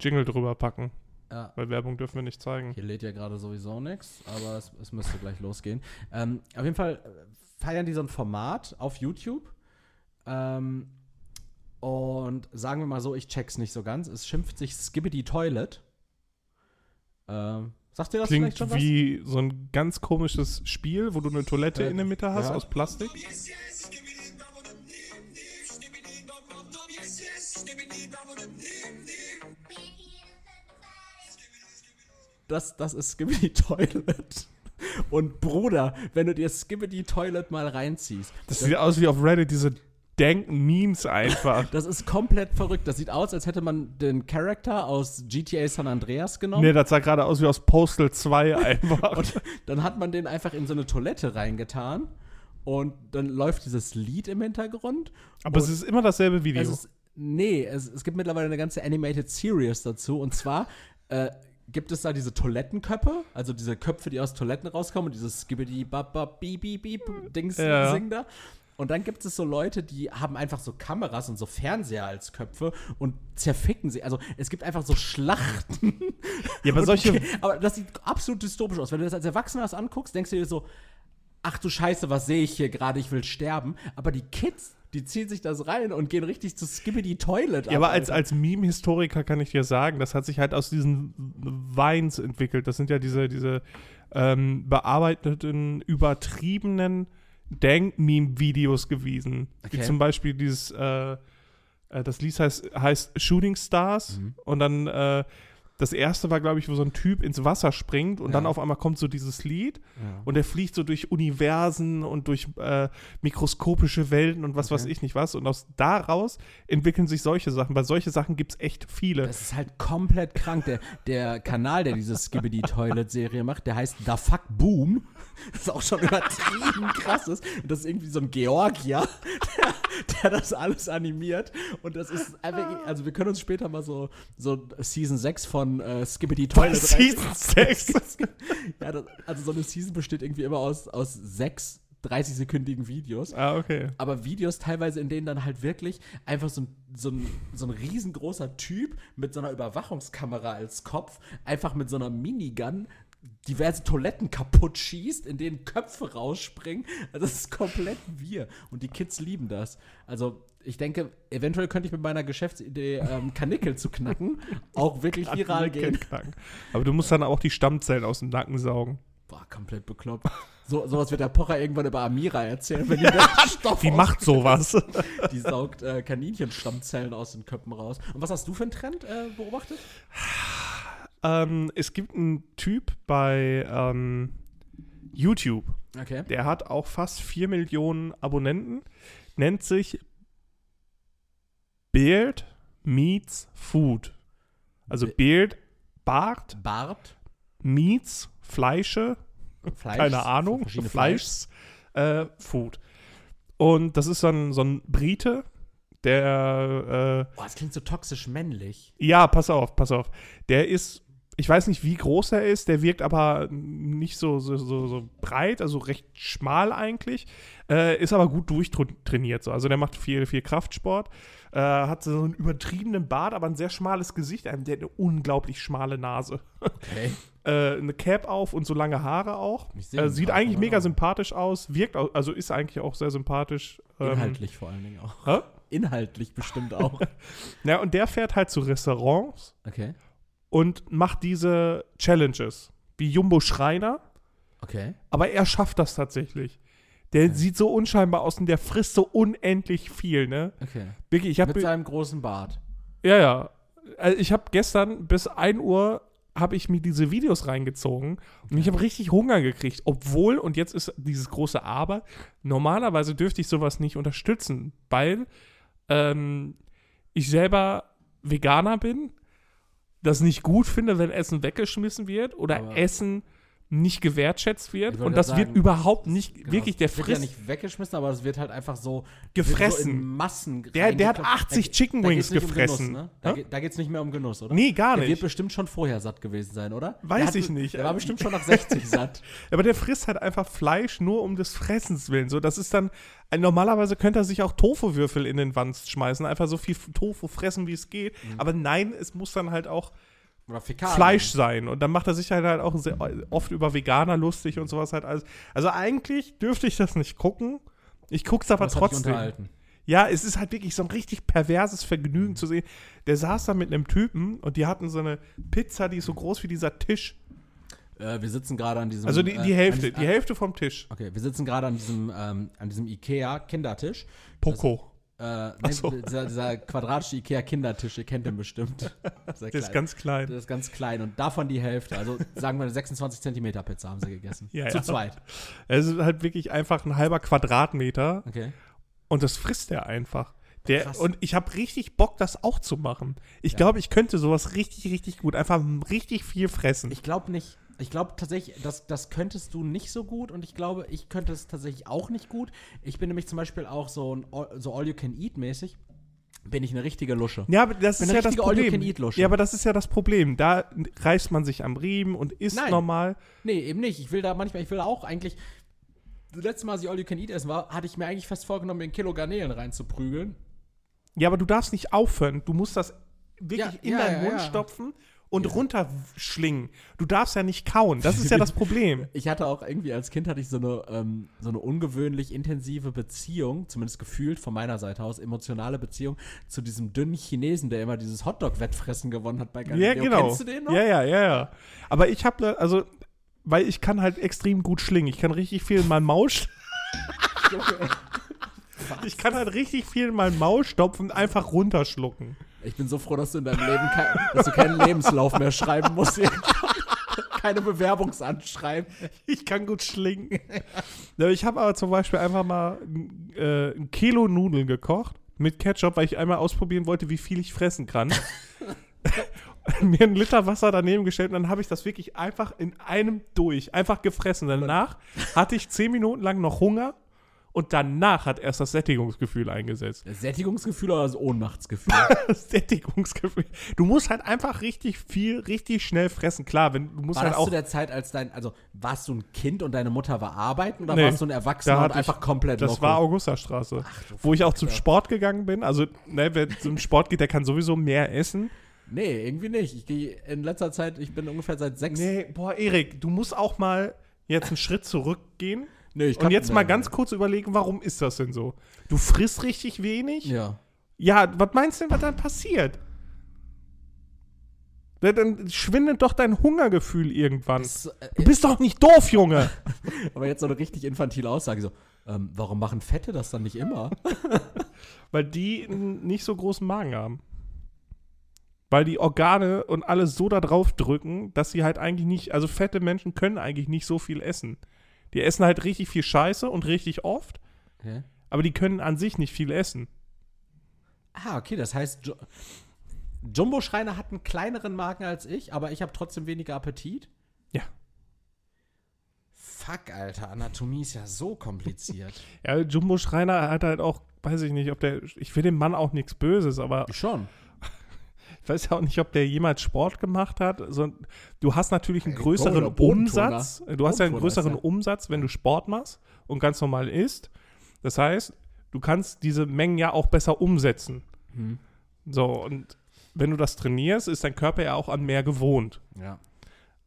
Jingle drüber packen, ja. weil Werbung dürfen wir nicht zeigen. Hier lädt ja gerade sowieso nichts, aber es, es müsste gleich losgehen. Ähm, auf jeden Fall feiern die so ein Format auf YouTube. Ähm, und sagen wir mal so, ich check's nicht so ganz. Es schimpft sich Skibbity Toilet. Ähm, sagt ihr das vielleicht Klingt schon was? wie so ein ganz komisches Spiel, wo du eine Toilette Äh, in der Mitte hast ja. aus Plastik. Das, das ist Skibbity Toilet. Und Bruder, wenn du dir Skibbity Toilet mal reinziehst, Das sieht aus wie auf Reddit diese danken Memes einfach. *laughs* das ist komplett verrückt. Das sieht aus, als hätte man den Charakter aus GTA San Andreas genommen. nee, das sah gerade aus wie aus Postal 2 *laughs* einfach. Und dann hat man den einfach in so eine Toilette reingetan und dann läuft dieses Lied im Hintergrund. Aber es ist immer dasselbe Video. es ist, nee, es, es gibt mittlerweile eine ganze Animated Series dazu und zwar äh, gibt es da diese Toilettenköpfe, also diese Köpfe, die aus Toiletten rauskommen und dieses skibbidi bap bap beep beep beep Dings Ja. singen da. Und dann gibt es so Leute, die haben einfach so Kameras und so Fernseher als Köpfe und zerficken sie. Also es gibt einfach so Schlachten. ja, aber Und solche. *laughs* aber das sieht absolut dystopisch aus. Wenn du das als Erwachsener das anguckst, denkst du dir so, ach du Scheiße, was sehe ich hier gerade? Ich will sterben. Aber die Kids, die ziehen sich das rein und gehen richtig zu Skibbity Toilet. Ja, aber ab, als, als Meme-Historiker kann ich dir sagen, das hat sich halt aus diesen Vines entwickelt. Das sind ja diese, diese ähm, bearbeiteten, übertriebenen Dank-Meme-Videos gewesen. Wie Okay. zum Beispiel dieses, äh, äh, das Lied heißt, heißt Shooting Stars Mhm. und dann äh, Das erste war, glaube ich, wo so ein Typ ins Wasser springt und Ja. dann auf einmal kommt so dieses Lied Ja. und er fliegt so durch Universen und durch äh, mikroskopische Welten und was Okay. weiß ich nicht was. Und aus daraus entwickeln sich solche Sachen, weil solche Sachen gibt es echt viele. Das ist halt komplett krank. Der, der Kanal, der diese Skibidi Toilet Serie macht, der heißt Da Fuck Boom. Das ist auch schon übertrieben krass ist. Und das ist irgendwie so ein Georgier, der, der das alles animiert. Und das ist einfach, also wir können uns später mal so, so Season 6 von äh, Skibidi Toilet Season 6. *laughs* Ja, das, also so eine Season besteht irgendwie immer aus, aus sechs 30-sekündigen Videos. ah, okay. aber Videos teilweise, in denen dann halt wirklich einfach so ein, so ein, so ein riesengroßer Typ mit so einer Überwachungskamera als Kopf einfach mit so einer Minigun diverse Toiletten kaputt schießt, in denen Köpfe rausspringen. Also das ist komplett wir. Und die Kids lieben das. Also ich denke, eventuell könnte ich mit meiner Geschäftsidee, ähm, Kanickel zu knacken, auch wirklich viral gehen. Krank. Aber du musst dann auch die Stammzellen aus dem Nacken saugen. Boah, komplett bekloppt. So, sowas wird der Pocher irgendwann über Amira erzählen, wenn die *laughs* den Stoff Die macht sowas. *laughs* Die saugt äh, Kaninchenstammzellen aus den Köpfen raus. Und was hast du für einen Trend äh, beobachtet? Ähm, es gibt einen Typ bei ähm, YouTube, Okay. der hat auch fast 4 Millionen Abonnenten, nennt sich Beard Meets Food. Also Be- Beard, Bart, Bart, Meets, Fleische, Fleisch. keine Ahnung, Fleischs, äh, Food. Und das ist so ein, so ein Brite, der, Boah, das klingt so toxisch männlich. äh, ja, pass auf, pass auf. Der ist, ich weiß nicht, wie groß er ist, der wirkt aber nicht so, so, so, so breit, also recht schmal eigentlich, äh, ist aber gut durchtrainiert. So. Also der macht viel, viel Kraftsport, äh, hat so einen übertriebenen Bart, aber ein sehr schmales Gesicht, ähm, der hat eine unglaublich schmale Nase. Okay. *laughs* äh, eine Cap auf und so lange Haare auch. Äh, sieht eigentlich mega sympathisch aus, wirkt au- also ist eigentlich auch sehr sympathisch. Ähm, Inhaltlich vor allen Dingen auch. hä? Inhaltlich bestimmt auch. *laughs* Ja, und der fährt halt zu Restaurants Okay. Und macht diese Challenges, wie Jumbo Schreiner, Okay. aber er schafft das tatsächlich. Der sieht so unscheinbar aus und der frisst so unendlich viel, ne? Okay. Wirklich, ich Mit habe seinem großen Bart. ja, ja. Also ich habe gestern bis 1 Uhr habe ich mir diese Videos reingezogen und ich habe richtig Hunger gekriegt, obwohl und jetzt ist dieses große Aber, normalerweise dürfte ich sowas nicht unterstützen, weil ähm, ich selber Veganer bin, das nicht gut finde, wenn Essen weggeschmissen wird oder Aber- Essen nicht gewertschätzt wird und das gerade wird sagen, überhaupt nicht, Genau. wirklich, der Es wird ja frisst, nicht weggeschmissen, aber es wird halt einfach so Gefressen. So in Massen Der- der hat reingeklopft. 80 Da- Chicken Wings nicht gefressen. Um Genuss, ne? Da, da geht es nicht mehr um Genuss, oder? nee, gar Der wird nicht. bestimmt schon vorher satt gewesen sein, oder? Weiß hat- ich nicht. Der war bestimmt schon nach 60 *laughs* satt. Aber der frisst halt einfach Fleisch nur um des Fressens willen. So, das ist dann. äh, Normalerweise könnte er sich auch Tofu-Würfel in den Wanst schmeißen, einfach so viel Tofu fressen, wie es geht. Mhm. Aber nein, es muss dann halt auch. Fleisch sein. Und dann macht er sich halt, halt auch sehr, oft über Veganer lustig und sowas halt alles. Also eigentlich dürfte ich das nicht gucken. Ich guck's aber Das trotzdem. Ja, es ist halt wirklich so ein richtig perverses Vergnügen zu sehen. Der saß da mit einem Typen und die hatten so eine Pizza, die ist so groß wie dieser Tisch. Äh, wir sitzen gerade an diesem. Also die, die äh, Hälfte, An, die Hälfte vom Tisch. Okay, wir sitzen gerade an diesem, ähm, an diesem Ikea-Kindertisch. Poco. Äh, so. dieser, dieser quadratische Ikea-Kindertisch, ihr kennt den bestimmt. *laughs* Der ist ganz klein. Der ist ganz klein und davon die Hälfte. Also sagen wir eine 26 Zentimeter Pizza haben sie gegessen. Ja, Zu ja. zweit. Es ist halt wirklich einfach ein halber Quadratmeter Okay. und das frisst er einfach. Der, Krass. und ich habe richtig Bock, das auch zu machen. Ich Ja. glaube, ich könnte sowas richtig, richtig gut. Einfach richtig viel fressen. Ich glaube nicht. Ich glaube tatsächlich, das, das könntest du nicht so gut und ich glaube, ich könnte es tatsächlich auch nicht gut. Ich bin nämlich zum Beispiel auch so, ein, All- so All-You-Can-Eat-mäßig. Bin ich eine richtige Lusche. ja, aber das bin ist ja das Problem. Ja, aber das ist ja das Problem. Da reißt man sich am Riemen und isst Nein. normal. Nee, eben nicht. Ich will da manchmal, ich will auch eigentlich. Das letzte Mal, als ich All-You-Can-Eat essen war, hatte ich mir eigentlich fest vorgenommen, mir ein Kilo Garnelen reinzuprügeln. Ja, aber du darfst nicht aufhören. Du musst das wirklich Ja, in ja, deinen ja, Mund stopfen und Ja. runterschlingen. Du darfst ja nicht kauen. Das ist ja das Problem. *laughs* Ich hatte auch irgendwie als Kind hatte ich so eine, ähm, so eine ungewöhnlich intensive Beziehung, zumindest gefühlt von meiner Seite aus, emotionale Beziehung zu diesem dünnen Chinesen, der immer dieses Hotdog-Wettfressen gewonnen hat bei Ja, Galileo. genau. Kennst du den noch? Ja, ja, ja, ja. Aber ich habe, also, weil ich kann halt extrem gut schlingen. Ich kann richtig viel in meinen Maus. *laughs* ich kann halt richtig viel in meinen Maul stopfen und einfach runterschlucken. Ich bin so froh, dass du in deinem Leben kein, dass du keinen Lebenslauf mehr schreiben musst. *laughs* Keine Bewerbungsanschreiben. Ich kann gut schlingen. Ja, ich habe aber zum Beispiel einfach mal äh, ein Kilo Nudeln gekocht mit Ketchup, weil ich einmal ausprobieren wollte, wie viel ich fressen kann. *laughs* Mir einen Liter Wasser daneben gestellt und dann habe ich das wirklich einfach in einem durch, einfach gefressen. Danach hatte ich zehn Minuten lang noch Hunger und danach hat erst das Sättigungsgefühl eingesetzt. Das Sättigungsgefühl oder das Ohnmachtsgefühl? *laughs* Das Sättigungsgefühl. Du musst halt einfach richtig viel, richtig schnell fressen. Klar, wenn du musst War halt das auch. zu der Zeit, als dein, also warst du ein Kind und deine Mutter war arbeiten oder Nee, warst du ein Erwachsener und ich- einfach komplett Das loco? war Augustastraße, wo ich auch zum Sport gegangen bin. Also, ne, wer zum Sport geht, der kann sowieso mehr essen. Nee, irgendwie nicht. Ich gehe in letzter Zeit, ich bin ungefähr seit sechs. Nee, boah, Erik, du musst auch mal jetzt einen Schritt zurückgehen Nee, ich und jetzt mal ganz kurz überlegen, warum ist das denn so? Du frisst richtig wenig? Ja. Ja, was meinst du denn, was dann passiert? Dann schwindet doch dein Hungergefühl irgendwann. Das, äh, Du bist doch nicht doof, Junge. *laughs* aber jetzt so eine richtig infantile Aussage: so, ähm, warum machen Fette das dann nicht immer? *laughs* Weil die nicht so großen Magen haben. Weil die Organe und alles so da drauf drücken, dass sie halt eigentlich nicht, also fette Menschen können eigentlich nicht so viel essen. Die essen halt richtig viel Scheiße und richtig oft, Okay. aber die können an sich nicht viel essen. Ah, okay, das heißt, jo Jumbo Schreiner hat einen kleineren Magen als ich, aber ich habe trotzdem weniger Appetit. Ja. Fuck, Alter, Anatomie ist ja so kompliziert. *laughs* Ja, Jumbo Schreiner hat halt auch, weiß ich nicht, ob der, ich will dem Mann auch nichts Böses, aber Schon. Ich weiß ja auch nicht, ob der jemals Sport gemacht hat. So, du hast natürlich einen Ey, größeren. Umsatz. Du hast ja einen größeren Umsatz, wenn du Sport machst und ganz normal isst. Das heißt, du kannst diese Mengen ja auch besser umsetzen. Hm. So, und wenn du das trainierst, ist dein Körper ja auch an mehr gewohnt. Ja.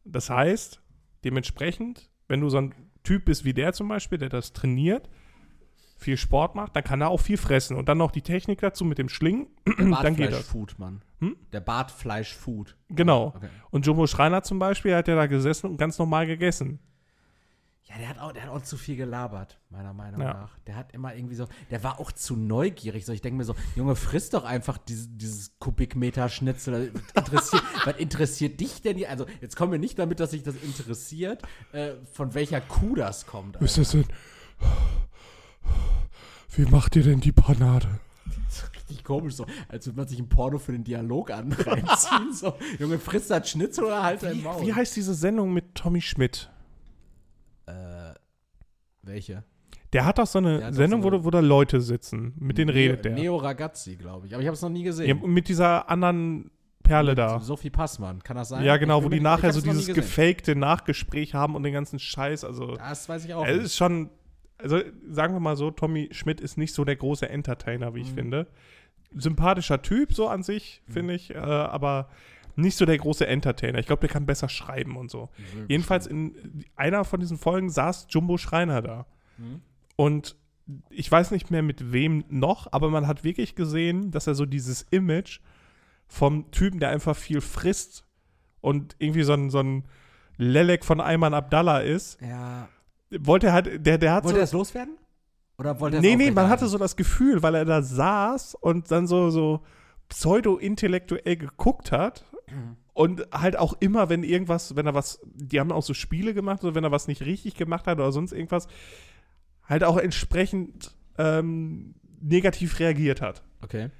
Das heißt, dementsprechend, wenn du so ein Typ bist wie der zum Beispiel, der das trainiert, viel Sport macht, dann kann er auch viel fressen. Und dann noch die Technik dazu mit dem Schlingen, *clears throat* dann geht das. Bartfleisch-Food, Mann. Hm? Der Bartfleisch-Food. Genau. Okay. Und Jumbo Schreiner zum Beispiel hat ja da gesessen und ganz normal gegessen. Ja, der hat, auch, der hat auch zu viel gelabert, meiner Meinung Ja. nach. Der hat immer irgendwie so, der war auch zu neugierig. So, ich denke mir so, Junge, friss doch einfach dieses, dieses Kubikmeter Schnitzel. Was interessiert, *laughs* was interessiert dich denn hier? Also, jetzt kommen wir nicht damit, dass sich das interessiert, äh, von welcher Kuh das kommt. Alter. das denn? Wie macht ihr denn die Panade? Das ist richtig komisch, so, als würde man sich ein Porno für den Dialog an reinziehen. so, Junge, friss das Schnitzel oder halt dein Maul. Wie heißt diese Sendung mit Tommy Schmidt? äh, welche? Der hat doch so eine Sendung, so wo, eine- da- wo da Leute sitzen. Mit denen redet der. Neo Ragazzi, glaube ich. Aber ich habe es noch nie gesehen. Ja, mit dieser anderen Perle da. Sophie Passmann, kann das sein? Ja, genau, Ich wo die nachher so dieses gefakte Nachgespräch haben und den ganzen Scheiß. Also, Das weiß ich auch es ist schon, also sagen wir mal so, Tommy Schmidt ist nicht so der große Entertainer, wie ich Mhm. finde. Sympathischer Typ so an sich, Mhm. finde ich, äh, aber nicht so der große Entertainer. Ich glaube, der kann besser schreiben und so. Jedenfalls in einer von diesen Folgen saß Jumbo Schreiner da. Mhm. Und ich weiß nicht mehr mit wem noch, aber man hat wirklich gesehen, dass er so dieses Image vom Typen, der einfach viel frisst und irgendwie so ein, so ein Lelek von Ayman Abdallah ist, Ja. Wollte er halt, der, der hat Wollte er so. das loswerden? Oder wollte er Nee, nee, man hatte so das Gefühl, weil er da saß und dann so, so pseudo-intellektuell geguckt hat und halt auch immer, wenn irgendwas, wenn er was, die haben auch so Spiele gemacht, so wenn er was nicht richtig gemacht hat oder sonst irgendwas, halt auch entsprechend ähm, negativ reagiert hat. Okay.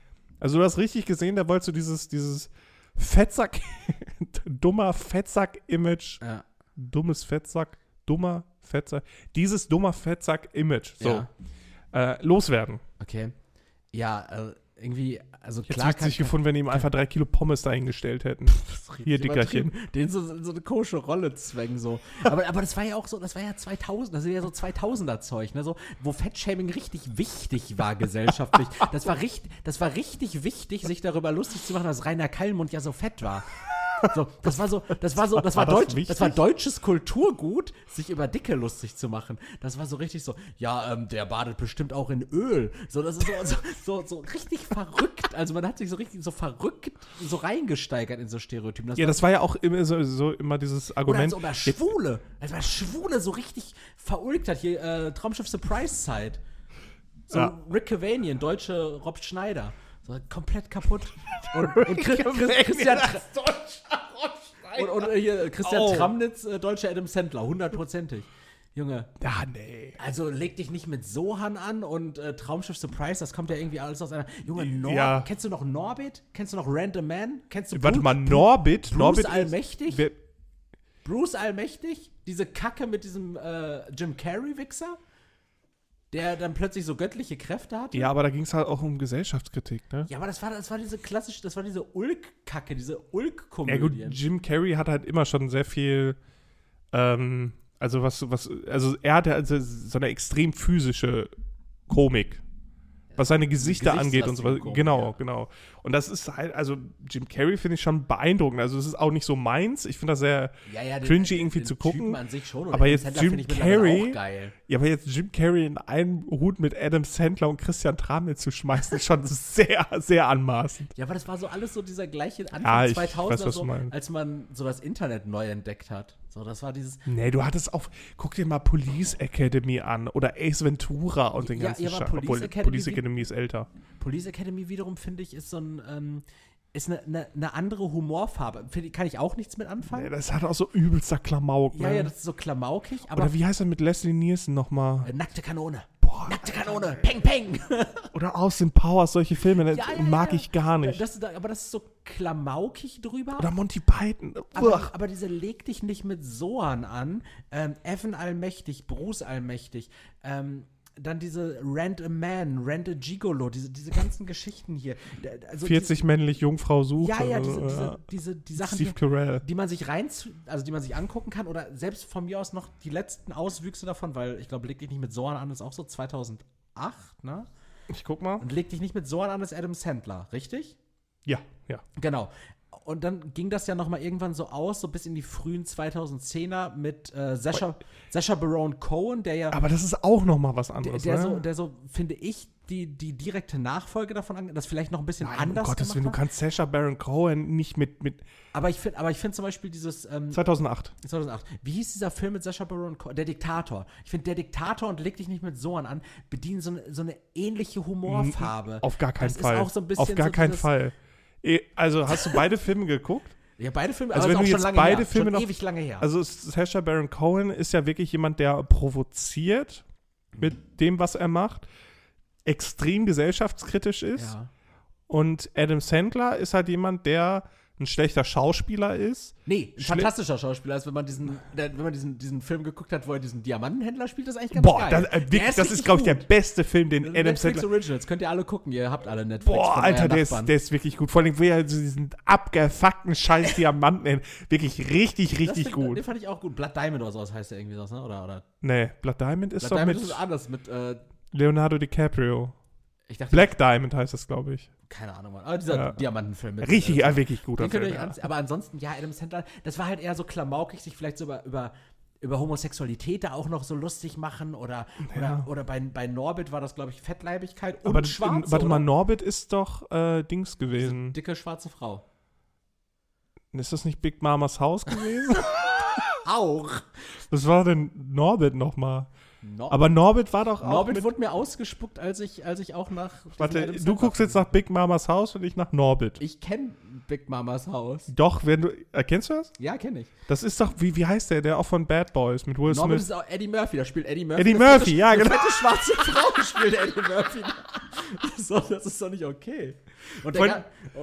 Also du hast richtig gesehen, der wollte so dieses, dieses Fettsack, *laughs* dummer Fettsack-Image, Ja. dummes Fettsack, dummer Fettsack, dieses dummer Fettsack-Image, so, Ja. äh, loswerden. Okay. Ja, äh, irgendwie, also Jetzt klar hätte sich gefunden, wenn die ihm einfach drei Kilo Pommes dahingestellt hätten. Hier, Dickerchen. Den so, so eine kosche Rolle zwängen, so. Aber, aber das war ja auch so, das war ja 2000, das ist ja so 2000er-Zeug, ne, so, wo Fettshaming richtig wichtig war gesellschaftlich. *laughs* Das war richtig, das war richtig wichtig, sich darüber lustig zu machen, dass Rainer Kallmund ja so fett war. So, das war so, das war so, das war, War das Deutsch, wichtig? das war deutsches Kulturgut, sich über Dicke lustig zu machen. Das war so richtig so, ja, ähm, der badet bestimmt auch in Öl. So, das ist so, so, so, so richtig verrückt. Also man hat sich so richtig so verrückt so reingesteigert in so Stereotypen. Ja, das war ja auch immer so, so immer dieses oder Argument. als ob er Schwule, als er Schwule so richtig verulgt hat. Hier, äh, Traumschiff Surprise Zeit. So Ja. Rick Cavanian, deutsche Rob Schneider. So komplett kaputt. *laughs* Und, und Chris, Chris, Christian, und, und hier Christian Oh. Tramnitz, äh, deutscher Adam Sandler, hundertprozentig. Junge, Ja, nee. also leg dich nicht mit Sohan an und äh, Traumschiff Surprise, das kommt ja irgendwie alles aus einer. Junge, Nor Ja. kennst du noch Norbit? Kennst du noch Random Man? Kennst du Warte mal, Norbit? Bruce Norbit ist- Allmächtig? Wer- Bruce Allmächtig? Diese Kacke mit diesem äh, Jim Carrey-Wichser? Der dann plötzlich so göttliche Kräfte hat? Ja, aber da ging es halt auch um Gesellschaftskritik, ne? Ja, aber das war, das war diese klassische, das war diese Ulk-Kacke, diese Ja Ulk-Komödie. gut, Jim Carrey hat halt immer schon sehr viel, ähm, also was, was, also er hatte also so eine extrem physische Komik, was seine Gesichter angeht und so was. Genau, ja. genau. Und das ist halt, also Jim Carrey finde ich schon beeindruckend. Also es ist auch nicht so meins. Ich finde das sehr, ja, ja, cringy irgendwie zu gucken. Schon. Aber jetzt Jim Carrey- ja, aber jetzt Jim Carrey in einen Hut mit Adam Sandler und Christian Tramel zu schmeißen, ist schon *laughs* sehr, sehr anmaßend. Ja, aber das war so alles so dieser gleiche Anfang Ja, ich 2000er, weiß, so, als man so das Internet neu entdeckt hat. So, das war dieses. Nee, du hattest auf, guck dir mal Police Academy an oder Ace Ventura und den Ja, ganzen ja, Scheiß. Police Obwohl, Academy Police Academy ist älter. Police Academy wiederum, finde ich, ist so ein. Ähm, ist eine, eine, eine andere Humorfarbe. Kann ich auch nichts mit anfangen. Nee, das hat auch so übelster Klamauk. ja, ne? ja, das ist so klamaukig, aber. Oder wie heißt er mit Leslie Nielsen nochmal? äh, nackte Kanone. Boah, Nackte Kanone. Peng, peng. *laughs* oder Austin Powers, solche Filme, das Ja, ja, mag ja. ich gar nicht. Das, aber das ist so klamaukig drüber. oder Monty Python. Aber, aber diese leg dich nicht mit Soan an. Ähm, Evan Allmächtig, Bruce Allmächtig. Ähm, dann diese Rent a Man, Rent a Gigolo, diese, diese ganzen Geschichten hier. Also 40 männlich Jungfrau sucht. ja, ja, diese, diese, diese die Sachen, Steve die, Carell. die man sich rein, also die man sich angucken kann oder selbst von mir aus noch die letzten Auswüchse davon, weil ich glaube, leg dich nicht mit Soan an ist auch so 2008, ne? Ich guck mal. Und leg dich nicht mit Soan an ist Adam Sandler, richtig? Ja, ja. Genau. Und dann ging das ja noch mal irgendwann so aus, so bis in die frühen 2010er mit äh, Sasha, Sasha Baron Cohen, der ja, Aber das ist auch noch mal was der, anderes. der, ne? so, der so, finde ich, die, die direkte Nachfolge davon angeht, das vielleicht noch ein bisschen Nein, anders um Gottes Willen, du kannst Sacha Baron Cohen nicht mit, mit Aber ich finde aber ich finde zum Beispiel dieses ähm, 2008. 2008. Wie hieß dieser Film mit Sasha Baron Cohen? Der Diktator. Ich finde, der Diktator und Leg dich nicht mit Soan an, bedienen so eine, so eine ähnliche Humorfarbe. Auf gar keinen Das ist Fall. auch so ein bisschen Auf gar so keinen Fall. Eh, Also, hast du beide Filme geguckt? *laughs* Ja, beide Filme, Also aber wenn du jetzt lange beide her. Filme noch- ewig lange her. Also Sacha Baron Cohen ist ja wirklich jemand, der provoziert mit dem, was er macht, extrem gesellschaftskritisch ist. ja. Und Adam Sandler ist halt jemand, der ein schlechter Schauspieler ist. Nee, ein Schle- fantastischer Schauspieler ist, wenn man diesen, wenn man diesen, diesen Film geguckt hat, wo er diesen Diamantenhändler spielt, das ist eigentlich ganz Boah, geil. das, äh, wirklich, das ist, glaube ich, der beste Film, den Das ist Adam Netflix Sandler. Originals, könnt ihr alle gucken, ihr habt alle Netflix Boah, Alter, der ist, der ist wirklich gut. Vor allem, wo er so diesen abgefuckten Scheiß Diamanten. Wirklich richtig, richtig find- gut. Den fand ich auch gut. Blood Diamond oder sowas heißt der irgendwie sowas, ne? Oder, oder Nee, Blood Diamond ist Blood doch Diamond mit ist anders mit, äh, Leonardo DiCaprio. Dachte, Black Diamond heißt das, glaube ich. keine Ahnung, Mann. Aber dieser Ja. Diamantenfilm mit. Richtig, äh, wirklich guter Den Film. Ja. Aber ansonsten, ja, Adam Sandler, das war halt eher so klamaukig, sich vielleicht so über, über, über Homosexualität da auch noch so lustig machen oder, Ja. oder, oder bei, bei Norbit war das, glaube ich, Fettleibigkeit und Aber Schwarze, warte mal, oder? Norbit ist doch äh, Dings gewesen. Dicke schwarze Frau. Ist das nicht Big Mamas Haus gewesen? *laughs* Auch. Was war denn Norbit nochmal? No Aber Norbit war doch auch Norbit wurde mir ausgespuckt, als ich, als ich auch nach. Warte, du guckst jetzt nach Big Mamas Haus und ich nach Norbit. Ich kenne Big Mamas Haus. Doch, wenn du. Erkennst du das? Ja, kenne ich. Das ist doch, wie, wie heißt der? Der auch von Bad Boys mit Will Norbit Smith. ist auch Eddie Murphy, da spielt Eddie Murphy. Eddie Murphy, fette- ja, genau. fette schwarze Frau spielt Eddie Murphy. Das *laughs* ist, doch, das ist doch nicht okay. Und, Von-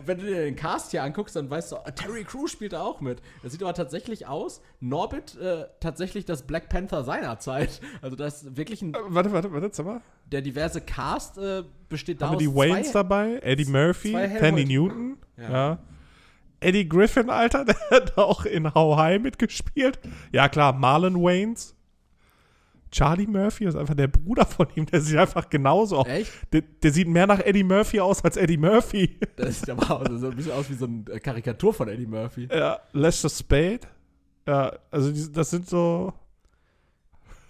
wenn du dir den Cast hier anguckst, dann weißt du, ah, Terry Crews spielt da auch mit. Das sieht aber tatsächlich aus, Norbit äh, tatsächlich das Black Panther seiner Zeit. Also das ist wirklich ein, Äh, Warte, warte, warte, sag mal. der diverse Cast äh, besteht Haben wir daraus die Waynes zwei, dabei? Eddie Murphy, Hellboy- Newton. Ja. Ja. Eddie Griffin, Alter, *laughs* der hat auch in How High mitgespielt. Ja, klar, Marlon Waynes. Charlie Murphy ist einfach der Bruder von ihm, der sieht einfach genauso aus. Echt? Der, der sieht mehr nach Eddie Murphy aus als Eddie Murphy. Das sieht aber aus, so ein bisschen aus wie so eine Karikatur von Eddie Murphy. ja, Lester Spade. Ja, also die, das sind so.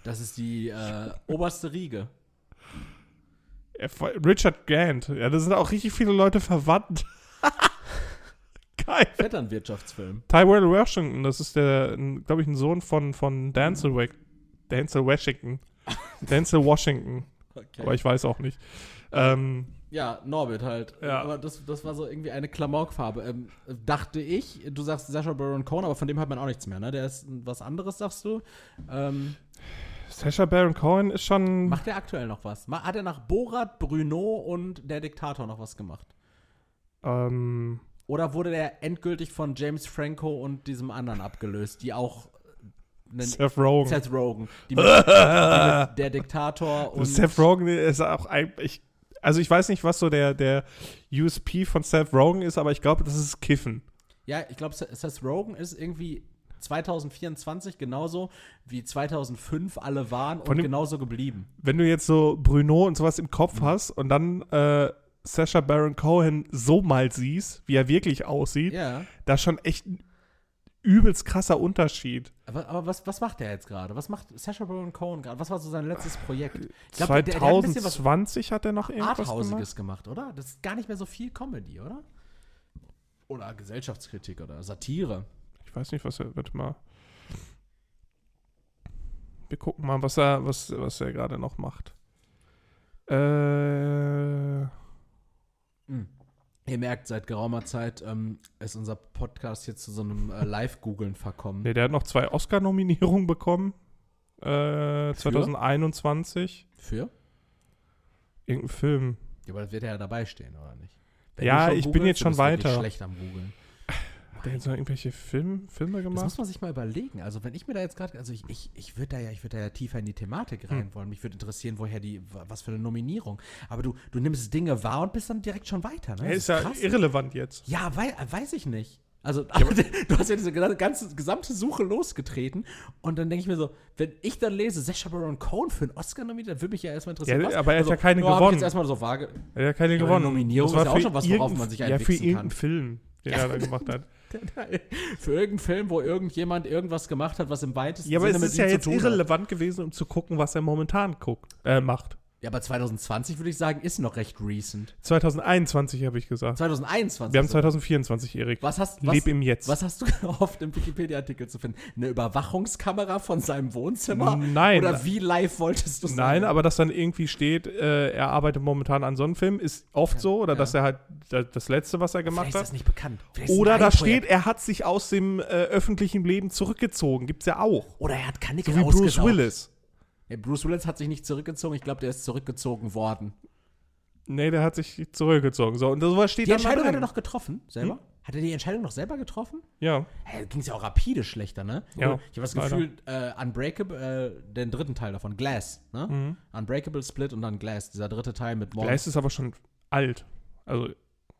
Das ist die äh, oberste Riege. Richard Grant. Ja, da sind auch richtig viele Leute verwandt. *laughs* Geil. Vetternwirtschaftsfilm. Tyrell Washington, das ist der, glaube ich, ein Sohn von, von Denzel, Wa- Denzel Washington. *laughs* Denzel Washington. Okay. Aber ich weiß auch nicht. Ähm, ja, Norbit halt. Ja. Aber das, das war so irgendwie eine Klamaukfarbe. Ähm, dachte ich, du sagst Sacha Baron Cohen, aber von dem hört man auch nichts mehr, ne? Der ist was anderes, sagst du. Ähm, Sacha Baron Cohen ist schon. macht er aktuell noch was? Hat er nach Borat, Bruno und der Diktator noch was gemacht? Ähm, Oder wurde der endgültig von James Franco und diesem anderen abgelöst, die auch einen Seth Rogen. Seth Rogen, die *laughs* mit, die mit der Diktator und Seth Rogen ist auch ein, ich, also ich weiß nicht, was so der, der USP von Seth Rogen ist, aber ich glaube, das ist Kiffen. Ja, ich glaube, Seth Rogen ist irgendwie 2024 genauso wie 2005 alle waren und dem- genauso geblieben. Wenn du jetzt so Bruno und sowas im Kopf Mhm. hast und dann äh, Sacha Baron Cohen so mal siehst, wie er wirklich aussieht, Ja. da schon echt ein übelst krasser Unterschied. Aber, aber was, was macht der jetzt gerade? Was macht Sacha Baron Cohen gerade? Was war so sein letztes Projekt? Ich glaub, der- der hat 2020 hat er noch irgendwas gemacht. Arthausiges gemacht, oder? Das ist gar nicht mehr so viel Comedy, oder? Oder Gesellschaftskritik oder Satire. Ich weiß nicht, was er, warte mal. Wir gucken mal, was er, was, was er gerade noch macht. Äh, Ihr merkt, seit geraumer Zeit ähm, ist unser Podcast jetzt zu so einem äh, Live-Googeln verkommen. nee, der hat noch zwei Oscar-Nominierungen bekommen. Äh, 2021. Für? Irgendein Film. Ja, aber das wird ja dabei stehen, oder nicht? Ja, du schon ich bin googelst, jetzt schon weiter. schlecht am Googeln. Der jetzt noch irgendwelche Film, Filme Das gemacht? muss man sich mal überlegen. Also, wenn ich mir da jetzt gerade, also ich, ich, ich würde da ja, ich würde da ja tiefer in die Thematik rein wollen. Mich würde interessieren, woher die, was für eine Nominierung. Aber du, du nimmst Dinge wahr und bist dann direkt schon weiter, ne? Das ist ja krass. irrelevant jetzt. Ja, wei weiß ich nicht. Also, *laughs* du hast ja diese ganze gesamte Suche losgetreten und dann denke ich mir so, wenn ich dann lese, Sacha Baron Cohen für einen Oscar nominiert, dann würde mich ja erstmal interessieren. Ja, was? aber er hat also, ja keine ich gewonnen. jetzt erstmal so vage. Er hat ja keine Ja, gewonnen. Nominierung Das war ist ja auch schon was, worauf man sich Ja, für einwichsen kann. irgendeinen Film, den Ja. er da gemacht hat. *laughs* Für irgendeinen Film, wo irgendjemand irgendwas gemacht hat, was im weitesten Ja, aber Sinne es mit ist ihm ja zu jetzt tun irrelevant gewesen, um zu gucken, was er momentan guckt, äh, macht. Ja, aber 2020 würde ich sagen, ist noch recht recent. 2021 habe ich gesagt. 2021. Wir haben so. 2024, Erik. was hast, was, Leb im Jetzt. was hast du *laughs* gehofft, im Wikipedia-Artikel zu finden? Eine Überwachungskamera von seinem Wohnzimmer? Nein. Oder wie live wolltest du Nein, aber dass dann irgendwie steht, äh, er arbeitet momentan an so einem Film, ist oft so. Oder ja. dass er halt da- das Letzte, was er gemacht Vielleicht ist das hat. nicht bekannt. Vielleicht es Oder da steht, er hat sich aus dem äh, öffentlichen Leben zurückgezogen. Gibt's ja auch. Oder er hat Kanickel So wie Bruce. Willis. Nee, Bruce Willis hat sich nicht zurückgezogen. Ich glaube, der ist zurückgezogen worden. Nee, der hat sich zurückgezogen. So, und sowas steht Die Entscheidung hat er noch getroffen, selber? Hm? Hat er die Entscheidung noch selber getroffen? Ja. Hey, ging es ja auch rapide schlechter, ne? Ja, ich habe das. Gefühl, äh, Unbreakable, äh, den dritten Teil davon, Glass, ne? Mhm. Unbreakable Split und dann Glass, dieser dritte Teil mit Morgan. Gleis ist aber schon alt. Also,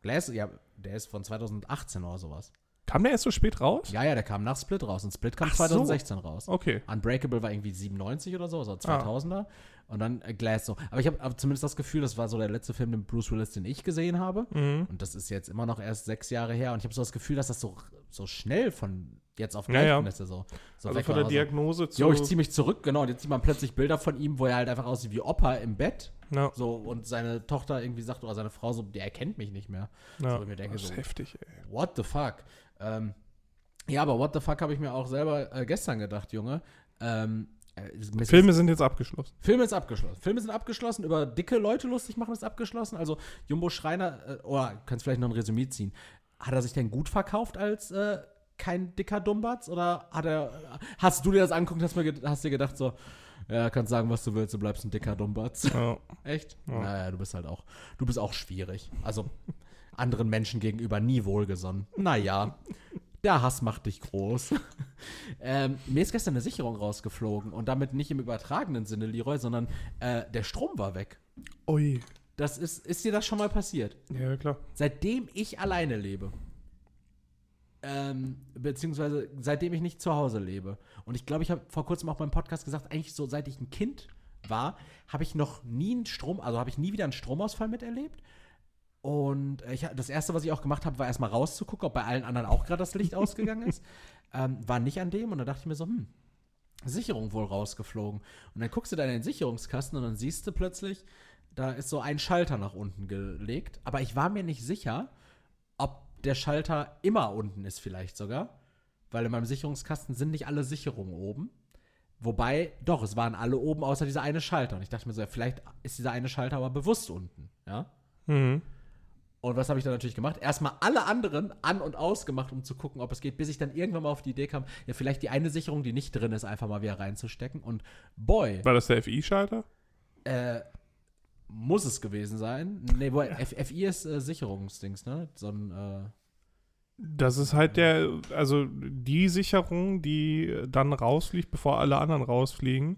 Glass, ja, der ist von 2018 oder sowas. Kam der erst so spät raus? Ja, ja, der kam nach Split raus und Split kam Ach so. 2016 raus. Okay. Unbreakable war irgendwie 97 oder so, also Ah. 2000er. Und dann äh, Glass so. Aber ich habe hab zumindest das Gefühl, das war so der letzte Film, den Bruce Willis, den ich gesehen habe. Mhm. Und das ist jetzt immer noch erst sechs Jahre her. Und ich habe so das Gefühl, dass das so, so schnell von jetzt auf Ja, gleich ja. von ist er so, so Also von der Diagnose zu. Jo, ich ziehe mich zurück, genau. Und jetzt sieht man plötzlich Bilder von ihm, wo er halt einfach aussieht wie Opa im Bett. ja, So, und seine Tochter irgendwie sagt, oder seine Frau so, der erkennt mich nicht mehr. ja. so, ich mir denke das ist so- heftig, ey. What the fuck? Ähm, ja, aber what the fuck habe ich mir auch selber äh, gestern gedacht, Junge. Ähm, äh, Filme sind jetzt abgeschlossen. Filme ist abgeschlossen. Filme sind abgeschlossen. Über dicke Leute lustig machen ist abgeschlossen. Also Jumbo Schreiner, äh, oder kannst vielleicht noch ein Resümee ziehen. Hat er sich denn gut verkauft als äh, kein dicker Dummbatz? Oder hat er, hast du dir das angeguckt hast, mir hast dir gedacht so, ja, kannst sagen, was du willst, du bleibst ein dicker Dummbatz. Ja. Echt? Ja. Naja, du bist halt auch, du bist auch schwierig. Also anderen Menschen gegenüber nie wohlgesonnen. Naja, der Hass macht dich groß. *laughs* ähm, mir ist gestern eine Sicherung rausgeflogen und damit nicht im übertragenen Sinne, Leroy, sondern äh, der Strom war weg. Ui. Das ist, ist dir das schon mal passiert? Ja, klar. Seitdem ich alleine lebe, ähm, beziehungsweise seitdem ich nicht zu Hause lebe. Und ich glaube, ich habe vor kurzem auch beim Podcast gesagt, eigentlich so seit ich ein Kind war, habe ich noch nie einen Strom, also habe ich nie wieder einen Stromausfall miterlebt. Und äh, ich, das erste, was ich auch gemacht habe, war erstmal rauszugucken, ob bei allen anderen auch gerade das Licht ausgegangen ist. *laughs* Ähm, war nicht an dem und da dachte ich mir so, hm, Sicherung wohl rausgeflogen. Und dann guckst du da in den Sicherungskasten und dann siehst du plötzlich, da ist so ein Schalter nach unten gelegt. Aber ich war mir nicht sicher, ob der Schalter immer unten ist, vielleicht sogar. Weil in meinem Sicherungskasten sind nicht alle Sicherungen oben. Wobei, doch, es waren alle oben, außer dieser eine Schalter. Und ich dachte mir so, ja, vielleicht ist dieser eine Schalter aber bewusst unten, ja? Mhm. Und was habe ich dann natürlich gemacht? Erstmal alle anderen an- und ausgemacht, um zu gucken, ob es geht, bis ich dann irgendwann mal auf die Idee kam, ja, vielleicht die eine Sicherung, die nicht drin ist, einfach mal wieder reinzustecken. Und boy, War das der FI-Schalter? äh, muss es gewesen sein. Nee, boy, FI ist äh, Sicherungsdings, ne? So ein, äh, Das ist halt der, also die Sicherung, die dann rausfliegt, bevor alle anderen rausfliegen.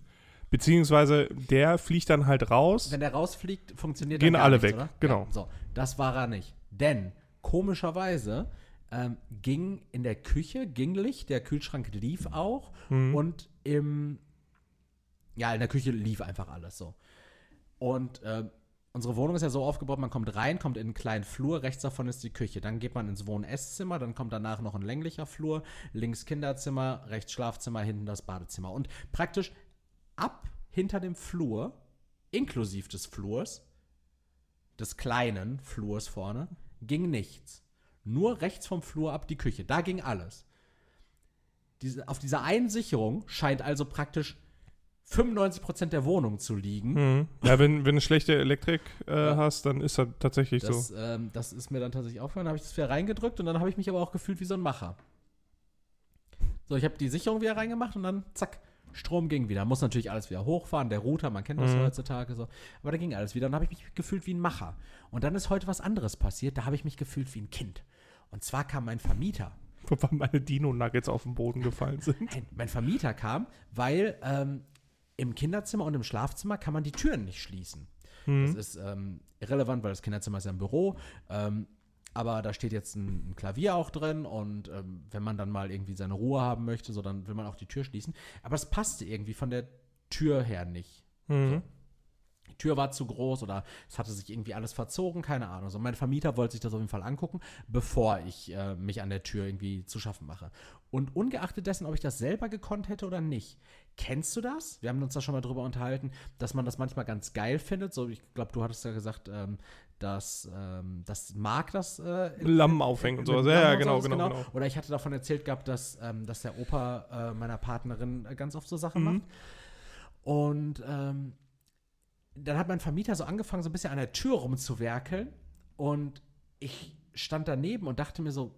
Beziehungsweise der fliegt dann halt raus. wenn der rausfliegt, funktioniert Gehen alle nichts, weg, oder? genau. Ja, so, das war er nicht. Denn, komischerweise, ähm, ging in der Küche, ging Licht, der Kühlschrank lief auch Mhm. und im, ja, in der Küche lief einfach alles so. Und ähm, unsere Wohnung ist ja so aufgebaut, man kommt rein, kommt in einen kleinen Flur, rechts davon ist die Küche. Dann geht man ins Wohn-Esszimmer, dann kommt danach noch ein länglicher Flur, links Kinderzimmer, rechts Schlafzimmer, hinten das Badezimmer. Und praktisch ab hinter dem Flur, inklusive des Flurs, des kleinen Flurs vorne, ging nichts. Nur rechts vom Flur ab die Küche. Da ging alles. Diese, auf dieser einen Sicherung scheint also praktisch 95% der Wohnung zu liegen. Mhm. Ja, wenn, wenn du schlechte Elektrik äh, Ja. hast, dann ist das tatsächlich Das, so. ähm, das ist mir dann tatsächlich aufgefallen. Da habe ich das wieder reingedrückt und dann habe ich mich aber auch gefühlt wie so ein Macher. So, ich habe die Sicherung wieder reingemacht und dann zack, Strom ging wieder. Muss natürlich alles wieder hochfahren, der Router, man kennt das Mhm. heutzutage so. Aber da ging alles wieder und dann habe ich mich gefühlt wie ein Macher. Und dann ist heute was anderes passiert, da habe ich mich gefühlt wie ein Kind. Und zwar kam mein Vermieter. Wobei meine Dino-Nuggets auf den Boden gefallen sind. Nein, mein Vermieter kam, weil ähm, im Kinderzimmer und im Schlafzimmer kann man die Türen nicht schließen. Das ist ähm, irrelevant, weil das Kinderzimmer ist ja ein Büro. Ähm, aber da steht jetzt ein, ein Klavier auch drin und ähm, wenn man dann mal irgendwie seine Ruhe haben möchte, so dann will man auch die Tür schließen. Aber es passte irgendwie von der Tür her nicht. Mhm. Die Tür war zu groß oder es hatte sich irgendwie alles verzogen, keine Ahnung. So, mein Vermieter wollte sich das auf jeden Fall angucken, bevor ich äh, mich an der Tür irgendwie zu schaffen mache. Und ungeachtet dessen, ob ich das selber gekonnt hätte oder nicht, kennst du das? Wir haben uns da schon mal drüber unterhalten, dass man das manchmal ganz geil findet. So, ich glaube, du hattest ja gesagt, ähm, dass ähm, das mag das äh, Lampen aufhängen und sowas. Ja, ja, genau, sowas, genau, genau. Oder ich hatte davon erzählt gehabt, dass, ähm, dass der Opa äh, meiner Partnerin äh, ganz oft so Sachen Mhm. macht. Und ähm, dann hat mein Vermieter so angefangen, so ein bisschen an der Tür rumzuwerkeln. Und ich stand daneben und dachte mir so,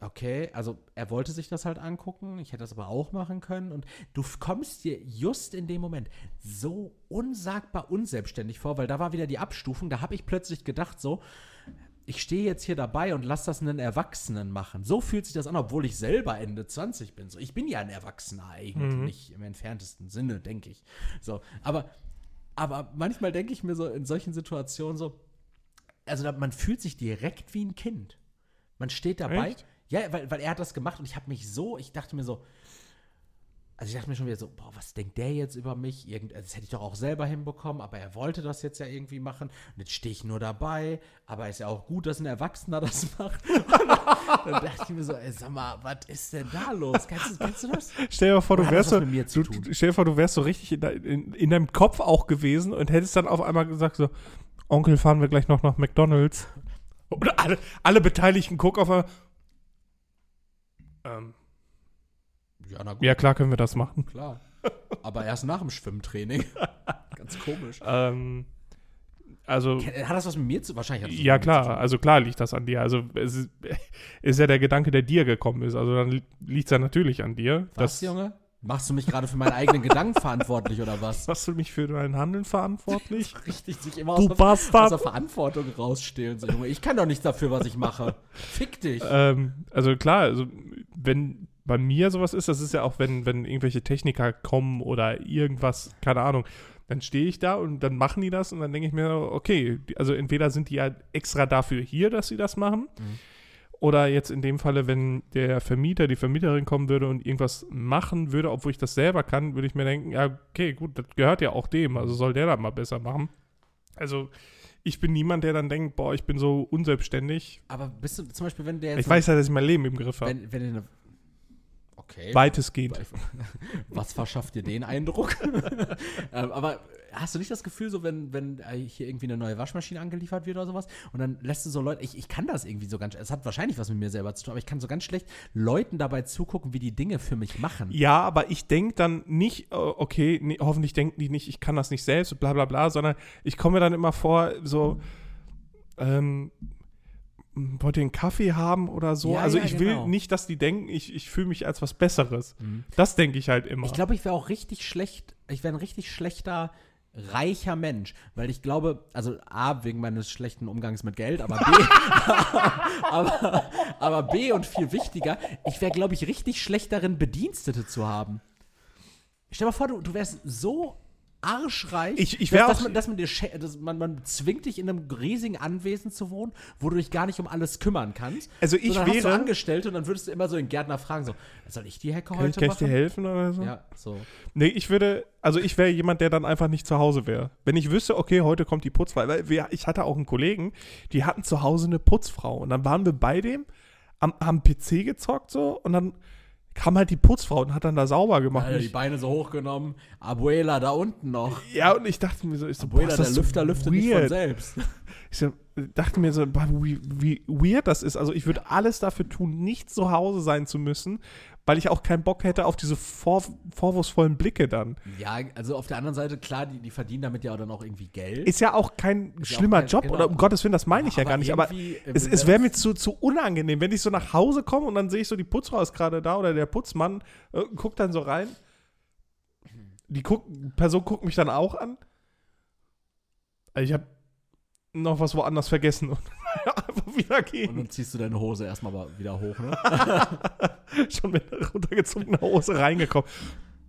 okay, also er wollte sich das halt angucken, ich hätte das aber auch machen können. Und du kommst dir just in dem Moment so unsagbar unselbstständig vor, weil da war wieder die Abstufung. Da habe ich plötzlich gedacht, so, ich stehe jetzt hier dabei und lass das einen Erwachsenen machen. So fühlt sich das an, obwohl ich selber Ende 20 bin. So, ich bin ja ein Erwachsener eigentlich, Mhm. nicht im entferntesten Sinne, denke ich. So, aber, aber manchmal denke ich mir so in solchen Situationen so, also man fühlt sich direkt wie ein Kind. Man steht dabei. Echt? Ja, weil, weil er hat das gemacht und ich habe mich so, ich dachte mir so, also ich dachte mir schon wieder so, boah, was denkt der jetzt über mich? Irgend, also das hätte ich doch auch selber hinbekommen, aber er wollte das jetzt ja irgendwie machen. Und jetzt stehe ich nur dabei, aber ist ja auch gut, dass ein Erwachsener *laughs* das macht. Und dann dachte ich mir so, ey, sag mal, was ist denn da los? Kennst du, kennst du das? Stell dir vor, du wärst so, du, stell dir vor, du wärst so richtig in, in, in deinem Kopf auch gewesen und hättest dann auf einmal gesagt so, Onkel, fahren wir gleich noch nach McDonalds. Oder alle, alle Beteiligten gucken auf einmal. Ähm, Ja, na gut, ja, klar können wir das machen. klar. Aber erst nach dem Schwimmtraining. *laughs* Ganz komisch. Ähm, also, Hat das was mit mir zu Wahrscheinlich hat das was ja mit mir zu klar, also klar liegt das an dir. Also es ist, *laughs* ist ja der Gedanke, der dir gekommen ist. Also dann liegt es ja natürlich an dir. Was, Junge? Machst du mich gerade für meinen eigenen Gedanken verantwortlich oder was? *laughs* Machst du mich für dein Handeln verantwortlich? *laughs* Richtig, sich immer Du aus der, Bastard. aus der Verantwortung rausstehlen. So, Junge, ich kann doch nichts dafür, was ich mache. Fick dich. Ähm, also klar, also wenn bei mir sowas ist, das ist ja auch, wenn, wenn irgendwelche Techniker kommen oder irgendwas, keine Ahnung, dann stehe ich da und dann machen die das und dann denke ich mir, okay, also entweder sind die ja extra dafür hier, dass sie das machen, Mhm. Oder jetzt in dem Falle, wenn der Vermieter, die Vermieterin kommen würde und irgendwas machen würde, obwohl ich das selber kann, würde ich mir denken, ja, okay, gut, das gehört ja auch dem, also soll der das mal besser machen. Also ich bin niemand, der dann denkt, boah, ich bin so unselbstständig. Aber bist du zum Beispiel, wenn der jetzt. Ich weiß ja, dass ich mein Leben im Griff habe. wenn, wenn eine, Okay. Weitestgehend. *laughs* Was verschafft dir den Eindruck? *laughs* ähm, aber hast du nicht das Gefühl, so wenn, wenn äh, hier irgendwie eine neue Waschmaschine angeliefert wird oder sowas und dann lässt du so Leute, ich, ich kann das irgendwie so ganz, es hat wahrscheinlich was mit mir selber zu tun, aber ich kann so ganz schlecht Leuten dabei zugucken, wie die Dinge für mich machen. Ja, aber ich denke dann nicht, äh, okay, nee, hoffentlich denken die nicht, ich kann das nicht selbst, bla bla bla, sondern ich komme mir dann immer vor, so, ähm, wollt ihr einen Kaffee haben oder so? Ja, also ja, ich genau. will nicht, dass die denken, ich, ich fühle mich als was Besseres. Mhm. Das denke ich halt immer. Ich glaube, ich wäre auch richtig schlecht, ich wäre ein richtig schlechter, reicher Mensch, weil ich glaube, also A, wegen meines schlechten Umgangs mit Geld, aber B, *laughs* *laughs* aber, aber B und viel wichtiger, ich wäre, glaube ich, richtig schlecht darin, Bedienstete zu haben. Stell dir mal vor, du, du wärst so arschreich, Ich- ich dass, dass, man, dass, man, dir, dass man, man zwingt dich in einem riesigen Anwesen zu wohnen, wo du dich gar nicht um alles kümmern kannst. Also ich sondern hast du wäre- Angestellte und dann würdest du immer so den Gärtner fragen, so, soll ich die Hecke kann, heute kann ich dir machen? helfen oder so? Ja, so. Nee, ich würde, also ich wäre jemand, der dann einfach nicht zu Hause wäre. Wenn ich wüsste, okay, heute kommt die Putzfrau, weil wir, ich hatte auch einen Kollegen, die hatten zu Hause eine Putzfrau und dann waren wir bei dem, am, haben PC gezockt so und dann kam halt die Putzfrau und hat dann da sauber gemacht. Und die Beine so hochgenommen. Abuela da unten noch. ja, und ich dachte mir so, ich so Abuela, boah, der das so Lüfter lüftet nicht von selbst. *laughs* Ich so, dachte mir so, boah, wie, wie weird das ist. Also ich würde alles dafür tun, nicht zu Hause sein zu müssen, weil ich auch keinen Bock hätte auf diese vor, vorwurfsvollen Blicke dann. Ja, also auf der anderen Seite, klar, die, die verdienen damit ja auch dann auch irgendwie Geld. Ist ja auch kein Ist ja auch schlimmer kein- Job genau. oder um Gottes Willen, das meine ich ja Aber gar nicht, aber äh, es, es wäre mir zu, zu unangenehm, wenn ich so nach Hause komme und dann sehe ich so, die Putzfrau ist gerade da oder der Putzmann äh, guckt dann so rein. Die guck, Person guckt mich dann auch an. Also Ich habe noch was woanders vergessen und *laughs* einfach wieder Und gehen. dann ziehst du deine Hose erstmal wieder hoch, ne? *laughs* Schon mit runtergezogener Hose reingekommen.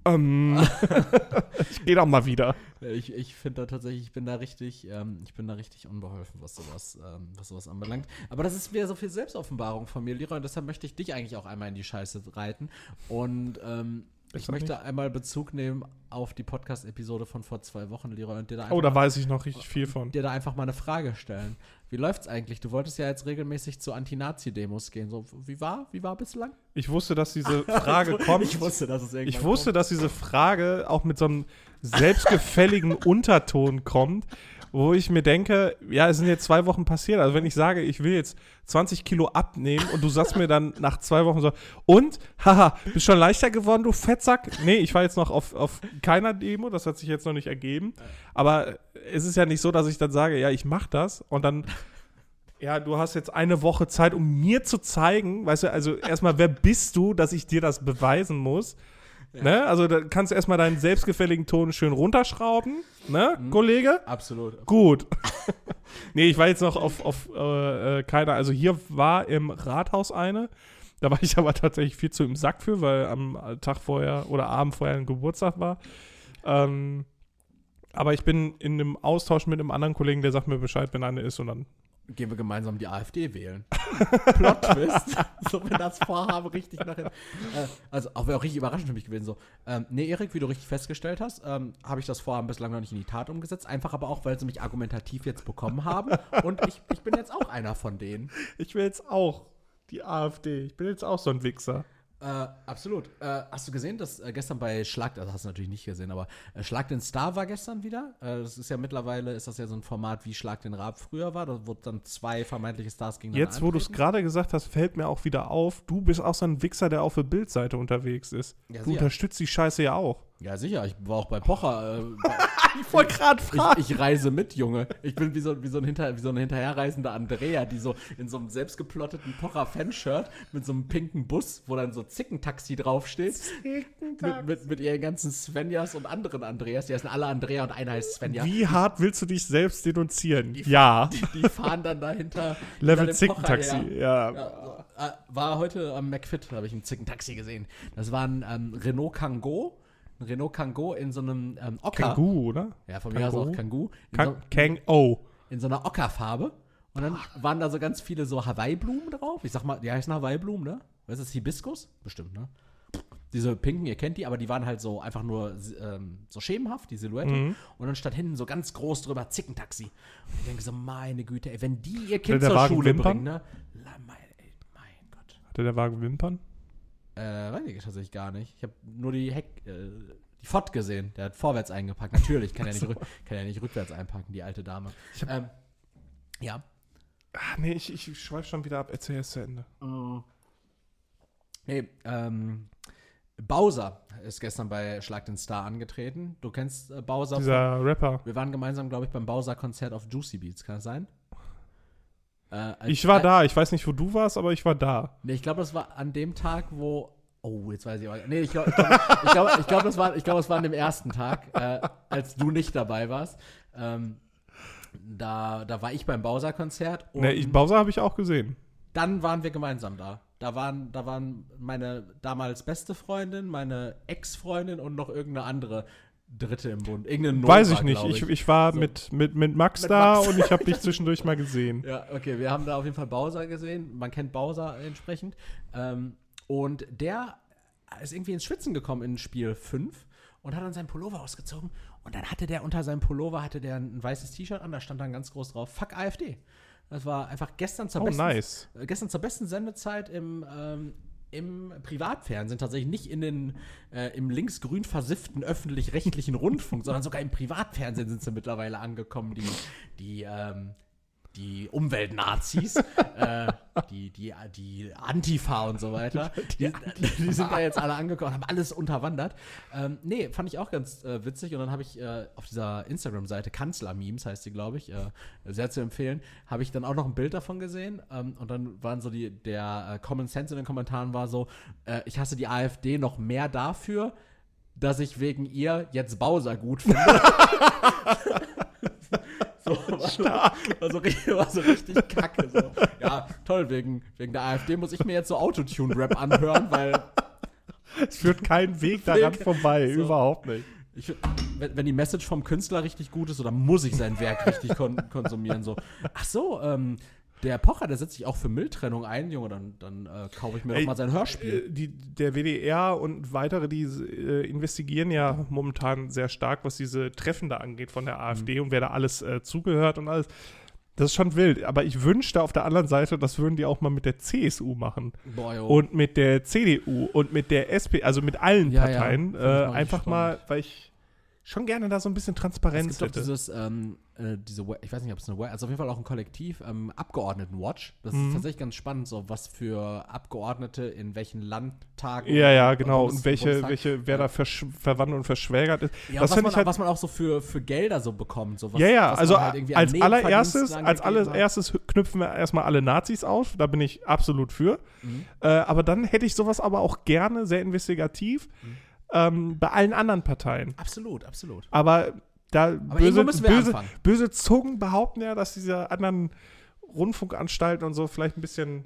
Ähm, *laughs* ich gehe doch mal wieder. Ich, ich finde da tatsächlich, ich bin da richtig, ähm, ich bin da richtig unbeholfen, was sowas, ähm, was sowas anbelangt. Aber das ist wieder so viel Selbstoffenbarung von mir, Leroy, und deshalb möchte ich dich eigentlich auch einmal in die Scheiße reiten. Und ähm, ich möchte einmal Bezug nehmen auf die Podcast-Episode von vor zwei Wochen, Leroy, und dir da Oh, einfach da mal- weiß ich noch richtig viel von. dir da einfach mal eine Frage stellen. Wie läuft's eigentlich? Du wolltest ja jetzt regelmäßig zu Anti-Nazi-Demos gehen. So, wie war? Wie war bislang? Ich wusste, dass diese *laughs* Frage kommt. Ich wusste, dass es irgendwann Ich wusste, dass diese Frage auch mit so einem selbstgefälligen *laughs* Unterton kommt, wo ich mir denke, ja, es sind jetzt zwei Wochen passiert. Also wenn ich sage, ich will jetzt 20 Kilo abnehmen und du sagst mir dann nach zwei Wochen so, und, haha, bist schon leichter geworden, du Fettsack? Nee, ich war jetzt noch auf, auf keiner Demo, das hat sich jetzt noch nicht ergeben. Aber es ist ja nicht so, dass ich dann sage, ja, ich mach das und dann ja, du hast jetzt eine Woche Zeit, um mir zu zeigen, weißt du, also erstmal, wer bist du, dass ich dir das beweisen muss? Ne? Also da kannst du erstmal deinen selbstgefälligen Ton schön runterschrauben, ne, Kollege? Absolut. Gut. *laughs* nee, ich war jetzt noch auf, auf äh, äh, keiner, also hier war im Rathaus eine, da war ich *laughs* aber tatsächlich viel zu im Sack für, weil am Tag vorher oder Abend vorher ein Geburtstag war. Ähm, aber ich bin in einem Austausch mit einem anderen Kollegen, der sagt mir Bescheid, wenn eine ist und dann Gehen wir gemeinsam die AfD wählen. *laughs* Plot-Twist. *laughs* so, wenn das Vorhaben richtig nach hinten. Äh, also, auch wäre auch richtig überraschend für mich gewesen. So, ähm, nee, Erik, wie du richtig festgestellt hast, ähm, habe ich das Vorhaben bislang noch nicht in die Tat umgesetzt. Einfach aber auch, weil sie mich argumentativ jetzt bekommen haben. Und ich, ich bin jetzt auch einer von denen. Ich will jetzt auch die AfD. Ich bin jetzt auch so ein Wichser. Äh, absolut. Äh, hast du gesehen, dass äh, gestern bei Schlag, das hast du natürlich nicht gesehen, aber äh, Schlag den Star war gestern wieder. Äh, das ist ja mittlerweile, ist das ja so ein Format wie Schlag den Raab früher war. Da wurden dann zwei vermeintliche Stars gegeneinander Jetzt, wo du es gerade gesagt hast, fällt mir auch wieder auf, du bist auch so ein Wichser, der auf der Bildseite unterwegs ist. Ja, du unterstützt die Scheiße ja auch. Ja, sicher. Ich war auch bei Pocher. Äh, *laughs* Ich wollte gerade ich, ich reise mit, Junge. Ich bin wie so, wie so, ein, Hinter, wie so ein hinterherreisender Andrea, die so in so einem selbstgeplotteten Pocher-Fanshirt mit so einem pinken Bus, wo dann so Zickentaxi draufsteht, mit, mit, mit ihren ganzen Svenjas und anderen Andreas. Die heißen alle Andrea und einer heißt Svenja. Wie hart willst du dich selbst denunzieren? ja. Die fahren dann dahinter. Level Zickentaxi. Ja. Ja. Äh, war heute am McFit, habe ich ein Zickentaxi gesehen. Das war ein ähm, Renault Kangoo. Ein Renault Kangoo in so einem ähm, Ocker. Kangoo, oder? Ja, von mir aus auch Kangoo? Kangoo. In, Ka so, Kang-O. in so einer Ockerfarbe. Und dann waren da so ganz viele so Hawaii-Blumen drauf. Ich sag mal, die heißen Hawaii-Blumen, ne? Was ist das? Hibiskus? Bestimmt, ne? Diese pinken, ihr kennt die, aber die waren halt so einfach nur ähm, so schemenhaft, die Silhouette. Mhm. Und dann stand hinten so ganz groß drüber Zickentaxi. Und ich denke so, meine Güte, ey, wenn die ihr Kind zur Schule Wimpern? bringen, ne? La, mein, ey, mein Gott. Hatte der Wagen Wimpern? Äh, weiß ich tatsächlich gar nicht. Ich habe nur die Heck, äh, die Fott gesehen. Der hat vorwärts eingepackt. Natürlich, kann ja nicht, rück, kann ja nicht rückwärts einpacken, die alte Dame. Ähm, ja. Ah, nee, ich, ich schweife schon wieder ab. Erzähl es zu Ende. Nee, ähm, Bowser ist gestern bei Schlag den Star angetreten. Du kennst äh, Bowser von, Dieser Rapper. Wir waren gemeinsam, glaube ich, beim Bowser-Konzert auf Juicy Beats, kann das sein? Äh, Ich war da. Ich weiß nicht, wo du warst, aber ich war da. Nee, ich glaube, das war an dem Tag, wo. Oh, jetzt weiß ich aber. Nee, ich glaube, ich glaube, ich glaube, das, war, ich glaube, das war an dem ersten Tag, äh, als du nicht dabei warst. Ähm, da, da war ich beim Bowser-Konzert und Ne, ich, Bowser habe ich auch gesehen. dann waren wir gemeinsam da. Da waren, da waren meine damals beste Freundin, meine Ex-Freundin und noch irgendeine andere Dritte im Bund. Irgendeine Nora, Weiß ich nicht. glaub Ich, ich war So. mit, mit, mit Max Mit da Max. und ich habe dich zwischendurch mal gesehen. *laughs* Ja, okay, wir haben da auf jeden Fall Bowser gesehen. Man kennt Bowser entsprechend. Ähm, und der ist irgendwie ins Schwitzen gekommen in Spiel 5 und hat dann seinen Pullover ausgezogen. Und dann hatte der unter seinem Pullover hatte der ein weißes T-Shirt an, da stand dann ganz groß drauf, fuck AfD. Das war einfach gestern zur Oh, besten nice. gestern zur besten Sendezeit im, ähm, im Privatfernsehen, tatsächlich nicht in den, äh, im linksgrün versifften öffentlich-rechtlichen Rundfunk, sondern sogar im Privatfernsehen sind sie mittlerweile angekommen, die, die, ähm, die Umweltnazis, *laughs* äh, die, die, die Antifa und so weiter, die, die sind da jetzt alle angekommen, haben alles unterwandert. Ähm, nee, fand ich auch ganz äh, witzig und dann habe ich äh, auf dieser Instagram-Seite Kanzler-Memes, heißt die, glaube ich, äh, sehr zu empfehlen, habe ich dann auch noch ein Bild davon gesehen ähm, und dann waren so die, der äh, Common Sense in den Kommentaren war so, äh, ich hasse die AfD noch mehr dafür, dass ich wegen ihr jetzt Bowser gut finde. *laughs* so, *laughs* war, so, war, so, richtig- war so richtig kacke. So. Ja, toll, wegen, wegen der AfD muss ich mir jetzt so Autotune-Rap anhören, weil Es führt kein Weg *laughs* daran vorbei. So. Überhaupt nicht. ich, wenn, die Message vom Künstler richtig gut ist, dann muss ich sein Werk richtig kon konsumieren. So. Ach so, ähm, der Pocher, der setzt sich auch für Mülltrennung ein, Junge, dann, dann äh, kaufe ich mir Ey, doch mal sein Hörspiel. Äh, Die, der WDR und weitere, die äh, investigieren ja momentan sehr stark, was diese Treffen da angeht von der AfD Mhm. und wer da alles äh, zugehört und alles. Das ist schon wild. Aber ich wünschte auf der anderen Seite, das würden die auch mal mit der CSU machen. Boah. Und mit der CDU und mit der SP, also mit allen Ja, ja. Parteien. Ich äh, einfach mal, weil ich schon gerne da so ein bisschen es Transparenz gibt doch hätte. dieses, ähm, äh, diese, ich weiß nicht, ob es eine, We- also auf jeden Fall auch ein Kollektiv, ähm, Abgeordnetenwatch. Das Mhm. ist tatsächlich ganz spannend, so was für Abgeordnete in welchen Landtagen. ja, ja, und genau. Bundes- Und welche, Bundestag- welche, wer Ja. da verwandt und verschwägert ist. Ja, das was, man, halt was man auch so für, für Gelder so bekommt. So was, ja, ja, also halt als allererstes, als allererstes knüpfen wir erstmal alle Nazis auf, da bin ich absolut für. Mhm. Äh, aber dann hätte ich sowas aber auch gerne, sehr investigativ, Mhm. Ähm, bei allen anderen Parteien. Absolut, absolut. Aber da irgendwo böse, müssen wir böse, böse Zungen behaupten ja, dass diese anderen Rundfunkanstalten und so vielleicht ein bisschen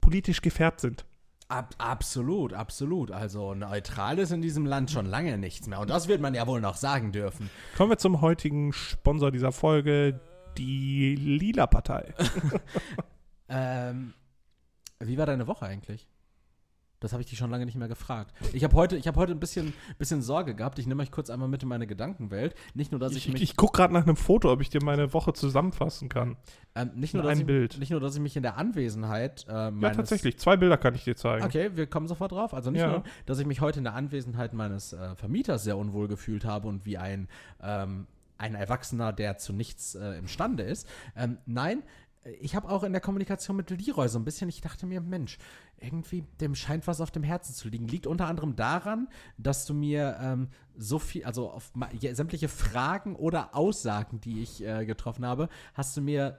politisch gefärbt sind. Ab, absolut, absolut. Also neutral ist in diesem Land schon lange nichts mehr. Und das wird man ja wohl noch sagen dürfen. Kommen wir zum heutigen Sponsor dieser Folge, die Lila Partei. *laughs* Ähm, wie war deine Woche eigentlich? Das habe ich dich schon lange nicht mehr gefragt. Ich habe heute, ich habe heute ein bisschen, bisschen Sorge gehabt. Ich nehme euch kurz einmal mit in meine Gedankenwelt. Nicht nur, dass ich, Ich, mich, ich gucke gerade nach einem Foto, ob ich dir meine Woche zusammenfassen kann. ähm, nicht, nur, ein ich, Bild. nicht nur, dass ich mich in der Anwesenheit äh, Ja, meines, tatsächlich. Zwei Bilder kann ich dir zeigen. Okay, wir kommen sofort drauf. Also nicht Ja. nur, dass ich mich heute in der Anwesenheit meines äh, Vermieters sehr unwohl gefühlt habe und wie ein, ähm, ein Erwachsener, der zu nichts äh, imstande ist. Ähm, nein, ich habe auch in der Kommunikation mit Leroy so ein bisschen, ich dachte mir, Mensch, irgendwie dem scheint was auf dem Herzen zu liegen. Liegt unter anderem daran, dass du mir ähm, so viel, also auf ja, sämtliche Fragen oder Aussagen, die ich äh, getroffen habe, hast du mir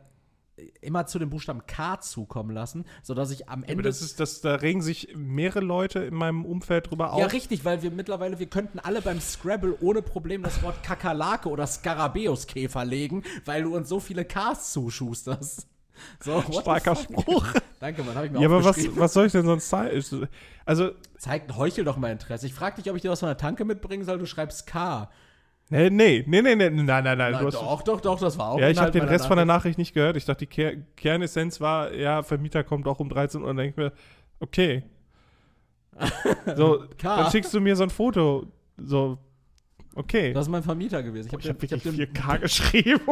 immer zu dem Buchstaben K zukommen lassen, sodass ich am Aber Ende das ist, das, da regen sich mehrere Leute in meinem Umfeld drüber Ja, auf. richtig, weil wir mittlerweile, wir könnten alle beim Scrabble ohne Problem das Wort Kakerlake oder Skarabäuskäfer legen, weil du uns so viele Ks zuschusterst. So, Starker? Spruch. *laughs* Danke, Mann, hab ich mir Ja, aber was, was soll ich denn sonst zeigen? Also, Zeig, heuchel doch mal Interesse. Ich frag dich, ob ich dir was von der Tanke mitbringen soll, du schreibst K. nee, nee, nee, nee, nee, nein, nein, nein. Hast, doch, doch, doch, das war auch ja, ich habe den Rest von der Nachricht. Nachricht nicht gehört. Ich dachte, die Ker Kernessenz war, ja, Vermieter kommt auch um 13 Uhr und dann denke ich mir, okay. *laughs* So, dann schickst du mir so ein Foto. So, okay. Das ist mein Vermieter gewesen. Ich habe habe hab wirklich den, 4K geschrieben. *laughs*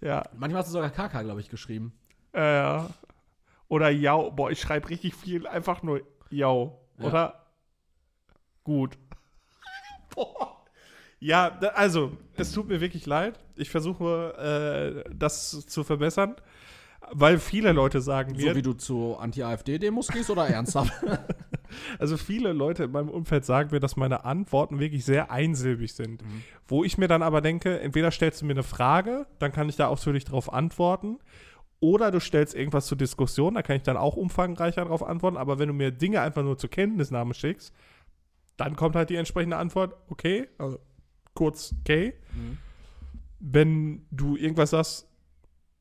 ja, manchmal hast du sogar KK, glaube ich, geschrieben. äh, oder Jau. Boah, ich schreibe richtig viel, einfach nur Jau. Ja. Oder? Gut. Boah. *laughs* Ja, da, also, es tut mir wirklich leid. Ich versuche, äh, das zu verbessern, weil viele Leute sagen mir, So wie du zu Anti-AfD-Demos gehst oder ernsthaft? *laughs* Also viele Leute in meinem Umfeld sagen mir, dass meine Antworten wirklich sehr einsilbig sind. Mhm. Wo ich mir dann aber denke, entweder stellst du mir eine Frage, dann kann ich da ausführlich darauf antworten. Oder du stellst irgendwas zur Diskussion, da kann ich dann auch umfangreicher darauf antworten. Aber wenn du mir Dinge einfach nur zur Kenntnisnahme schickst, dann kommt halt die entsprechende Antwort, okay, also kurz okay. Mhm. Wenn du irgendwas sagst,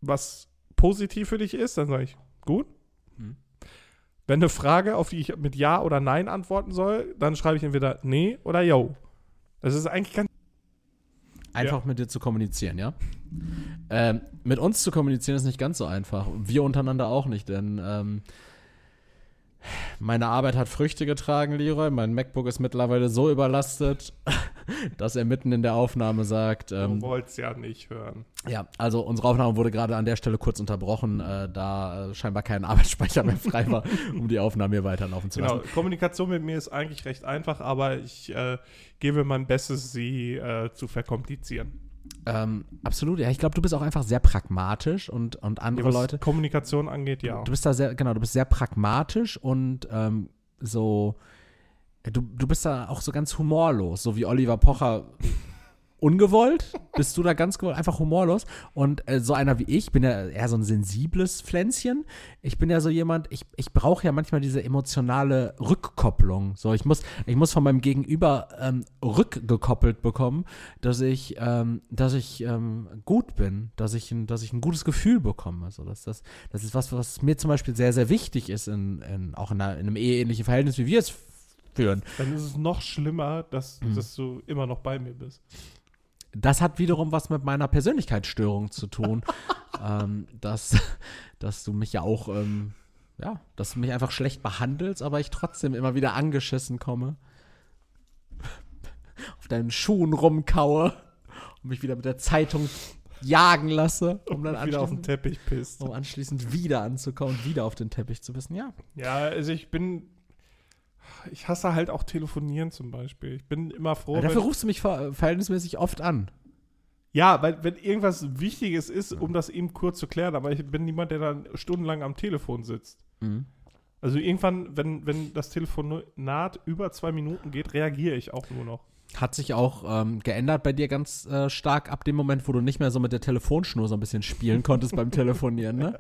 was positiv für dich ist, dann sage ich, gut. Mhm. Wenn eine Frage, auf die ich mit Ja oder Nein antworten soll, dann schreibe ich entweder Nee oder Yo. Das ist eigentlich ganz. Einfach mit dir zu kommunizieren, ja? Ähm, mit uns zu kommunizieren ist nicht ganz so einfach. Wir untereinander auch nicht, denn ähm, meine Arbeit hat Früchte getragen, Leroy. Mein MacBook ist mittlerweile so überlastet, *laughs* dass er mitten in der Aufnahme sagt, ähm, du wolltest ja nicht hören. ja, also unsere Aufnahme wurde gerade an der Stelle kurz unterbrochen, äh, da äh, scheinbar kein *laughs* Arbeitsspeicher mehr frei war, um die Aufnahme hier weiterlaufen zu Genau, lassen. Kommunikation mit mir ist eigentlich recht einfach, aber ich äh, gebe mein Bestes, sie äh, zu verkomplizieren. Ähm, absolut, ja. Ich glaube, du bist auch einfach sehr pragmatisch und, und andere was Leute. Kommunikation angeht, ja. Du bist da sehr, genau, du bist sehr pragmatisch und ähm, so, du, du bist da auch so ganz humorlos, so wie Oliver Pocher ungewollt, bist du da ganz gewollt, einfach humorlos. Und äh, so einer wie ich, bin ja eher so ein sensibles Pflänzchen. Ich bin ja so jemand, ich, ich brauche ja manchmal diese emotionale Rückkopplung. So, ich muss, ich muss von meinem Gegenüber ähm, rückgekoppelt bekommen, dass ich, ähm, dass ich ähm, gut bin, dass ich, ein, dass ich ein gutes Gefühl bekomme. Also das, das, das ist was, was mir zum Beispiel sehr, sehr wichtig ist, in, in, auch in, einer, in einem eheähnlichen Verhältnis, wie wir es führen. Dann ist es noch schlimmer, dass, Mhm. dass du immer noch bei mir bist. Das hat wiederum was mit meiner Persönlichkeitsstörung zu tun. *laughs* ähm, dass, dass du mich ja auch, ähm, ja, dass du mich einfach schlecht behandelst, aber ich trotzdem immer wieder angeschissen komme. Auf deinen Schuhen rumkaue und mich wieder mit der Zeitung jagen lasse, um dann wieder auf den anschließend, Teppich pisst. um anschließend wieder anzukommen und wieder auf den Teppich zu wissen. Ja, Ja, also ich bin. Ich hasse halt auch telefonieren zum Beispiel. Ich bin immer froh. dafür wenn, rufst du mich ver verhältnismäßig oft an. ja, weil wenn irgendwas Wichtiges ist, um das eben kurz zu klären, aber ich bin niemand, der dann stundenlang am Telefon sitzt. Mhm. Also irgendwann, wenn, wenn das Telefonat über zwei Minuten geht, reagiere ich auch nur noch. Hat sich auch ähm, geändert bei dir ganz äh, stark ab dem Moment, wo du nicht mehr so mit der Telefonschnur so ein bisschen spielen *laughs* konntest beim Telefonieren, ne?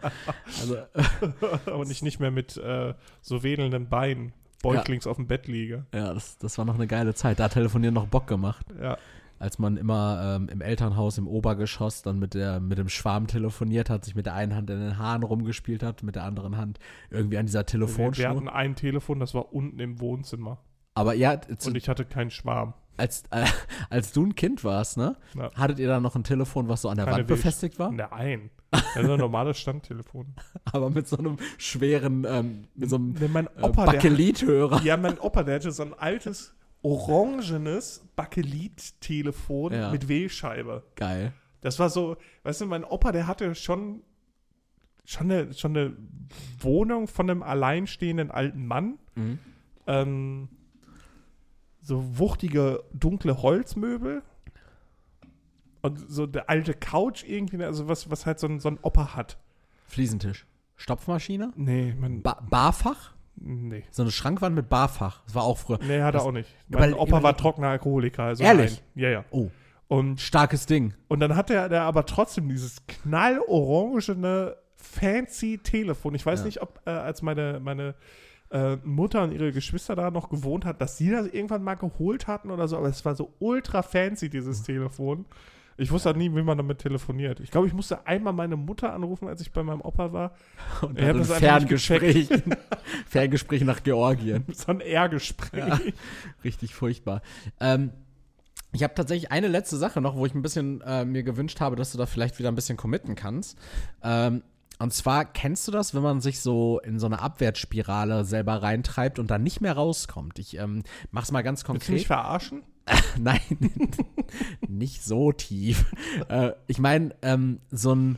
Also, äh, *laughs* Und ich nicht mehr mit äh, so wedelnden Beinen beutlings auf dem Bett liege. ja, das, das war noch eine geile Zeit. Da hat Telefonieren noch Bock gemacht. Ja. Als man immer ähm, im Elternhaus im Obergeschoss dann mit, der, mit dem Schwarm telefoniert hat, sich mit der einen Hand in den Haaren rumgespielt hat, mit der anderen Hand irgendwie an dieser Wir, wir Telefonschnur. hatten ein Telefon, das war unten im Wohnzimmer. Aber ja, Und ich hatte keinen Schwarm. Als, äh, *laughs* als du ein Kind warst, ne? Ja. Hattet ihr da noch ein Telefon, was so an der Keine Wand befestigt war? Nein. Das ist ein normales Standtelefon. *laughs* Aber mit so einem schweren, ähm, mit so einem äh, Bakelithörer. ja, mein Opa, der hatte so ein altes, orangenes Bakelit-Telefon Ja. mit Wählscheibe. Geil. Das war so, weißt du, mein Opa, der hatte schon, schon, eine, schon eine Wohnung von einem alleinstehenden alten Mann. Mhm. Ähm, so wuchtige, dunkle Holzmöbel. Und so der alte Couch irgendwie, also was, was halt so ein, so ein Opa hat. Fliesentisch. Stopfmaschine? Nee, man, Ba Barfach? nee. So eine Schrankwand mit Barfach. Das war auch früher. Nee, hat er Das- auch nicht. Aber- Mein Opa aber- war trockener Alkoholiker. Also Ehrlich? Nein. Ja, ja. Oh, Und, starkes Ding. und dann hatte er aber trotzdem dieses knallorangene, fancy Telefon. Ich weiß Ja. nicht, ob äh, als meine, meine äh, Mutter und ihre Geschwister da noch gewohnt hat, dass sie das irgendwann mal geholt hatten oder so, aber es war so ultra fancy, dieses Mhm. Telefon. Ich wusste halt nie, wie man damit telefoniert. Ich glaube, ich musste einmal meine Mutter anrufen, als ich bei meinem Opa war. *laughs* Und hab dann ein Ferngespräch. *laughs* *laughs* Ferngespräch nach Georgien. So ein R-Gespräch. Ja. Richtig furchtbar. Ähm, ich habe tatsächlich eine letzte Sache noch, wo ich ein bisschen äh, mir gewünscht habe, dass du da vielleicht wieder ein bisschen committen kannst. Ähm, und zwar kennst du das, wenn man sich so in so eine Abwärtsspirale selber reintreibt und dann nicht mehr rauskommt? Ich ähm, mach's mal ganz Willst du mich konkret. verarschen? *laughs* Nein, *laughs* nicht so tief. äh, ich meine, ähm, so ein,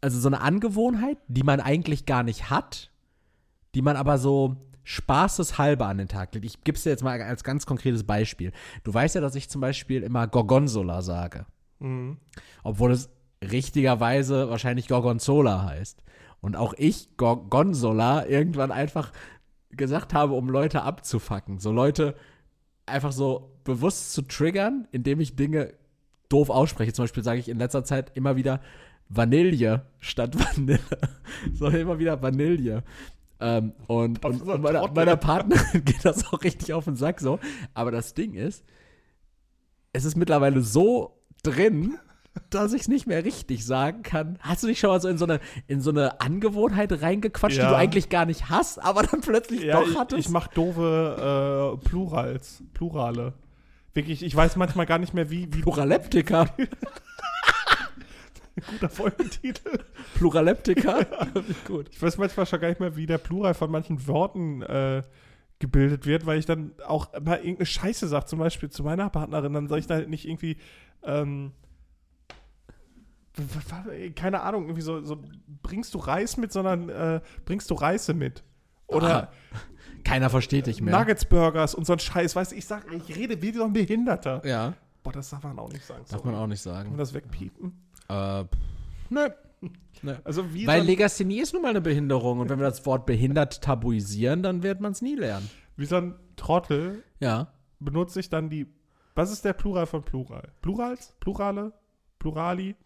also so eine Angewohnheit, die man eigentlich gar nicht hat, die man aber so spaßeshalber an den Tag legt. Ich gebe es dir jetzt mal als ganz konkretes Beispiel. Du weißt ja, dass ich zum Beispiel immer Gorgonzola sage, Mhm. obwohl es richtigerweise wahrscheinlich Gorgonzola heißt. Und auch ich Gorgonzola irgendwann einfach gesagt habe, um Leute abzufacken. So Leute einfach so bewusst zu triggern, indem ich Dinge doof ausspreche. Zum Beispiel sage ich in letzter Zeit immer wieder Vanille statt *laughs* Vanille. so immer wieder Vanille. Ähm, und und, meiner, meiner Partnerin *laughs* geht das auch richtig auf den Sack so. Aber das Ding ist, es ist mittlerweile so drin, dass ich es nicht mehr richtig sagen kann. Hast du dich schon mal so in so eine, in so eine Angewohnheit reingequatscht, die Ja. du eigentlich gar nicht hast, aber dann plötzlich Ja, doch ich, hattest? ich mach doofe äh, Plurals, Plurale. Wirklich, ich weiß manchmal gar nicht mehr, wie, wie Pluraleptika. *laughs* guter Folgentitel. Pluraleptika. *laughs* Gut. Ich weiß manchmal schon gar nicht mehr, wie der Plural von manchen Worten äh, gebildet wird, weil ich dann auch mal irgendeine Scheiße sage, zum Beispiel zu meiner Partnerin, dann sage ich da halt nicht irgendwie, ähm, keine Ahnung, irgendwie so, so bringst du Reis mit, sondern äh, bringst du Reise mit. Oder Keiner versteht dich mehr. Nuggets Burgers und so ein Scheiß, weißt du, ich sag, ich rede wie so ein Behinderter. Ja, Boah, das darf man auch nicht sagen. darf sorry. man auch nicht Kann man sagen. das wegpiepen? Äh, nö. Nö. Also wie Weil so Legasthenie ist nun mal eine Behinderung und wenn wir das Wort behindert tabuisieren, dann wird man es nie lernen. wie so ein Trottel Ja. benutze ich dann die. Was ist der Plural von Plural? Plurals? Plurale? Plurali?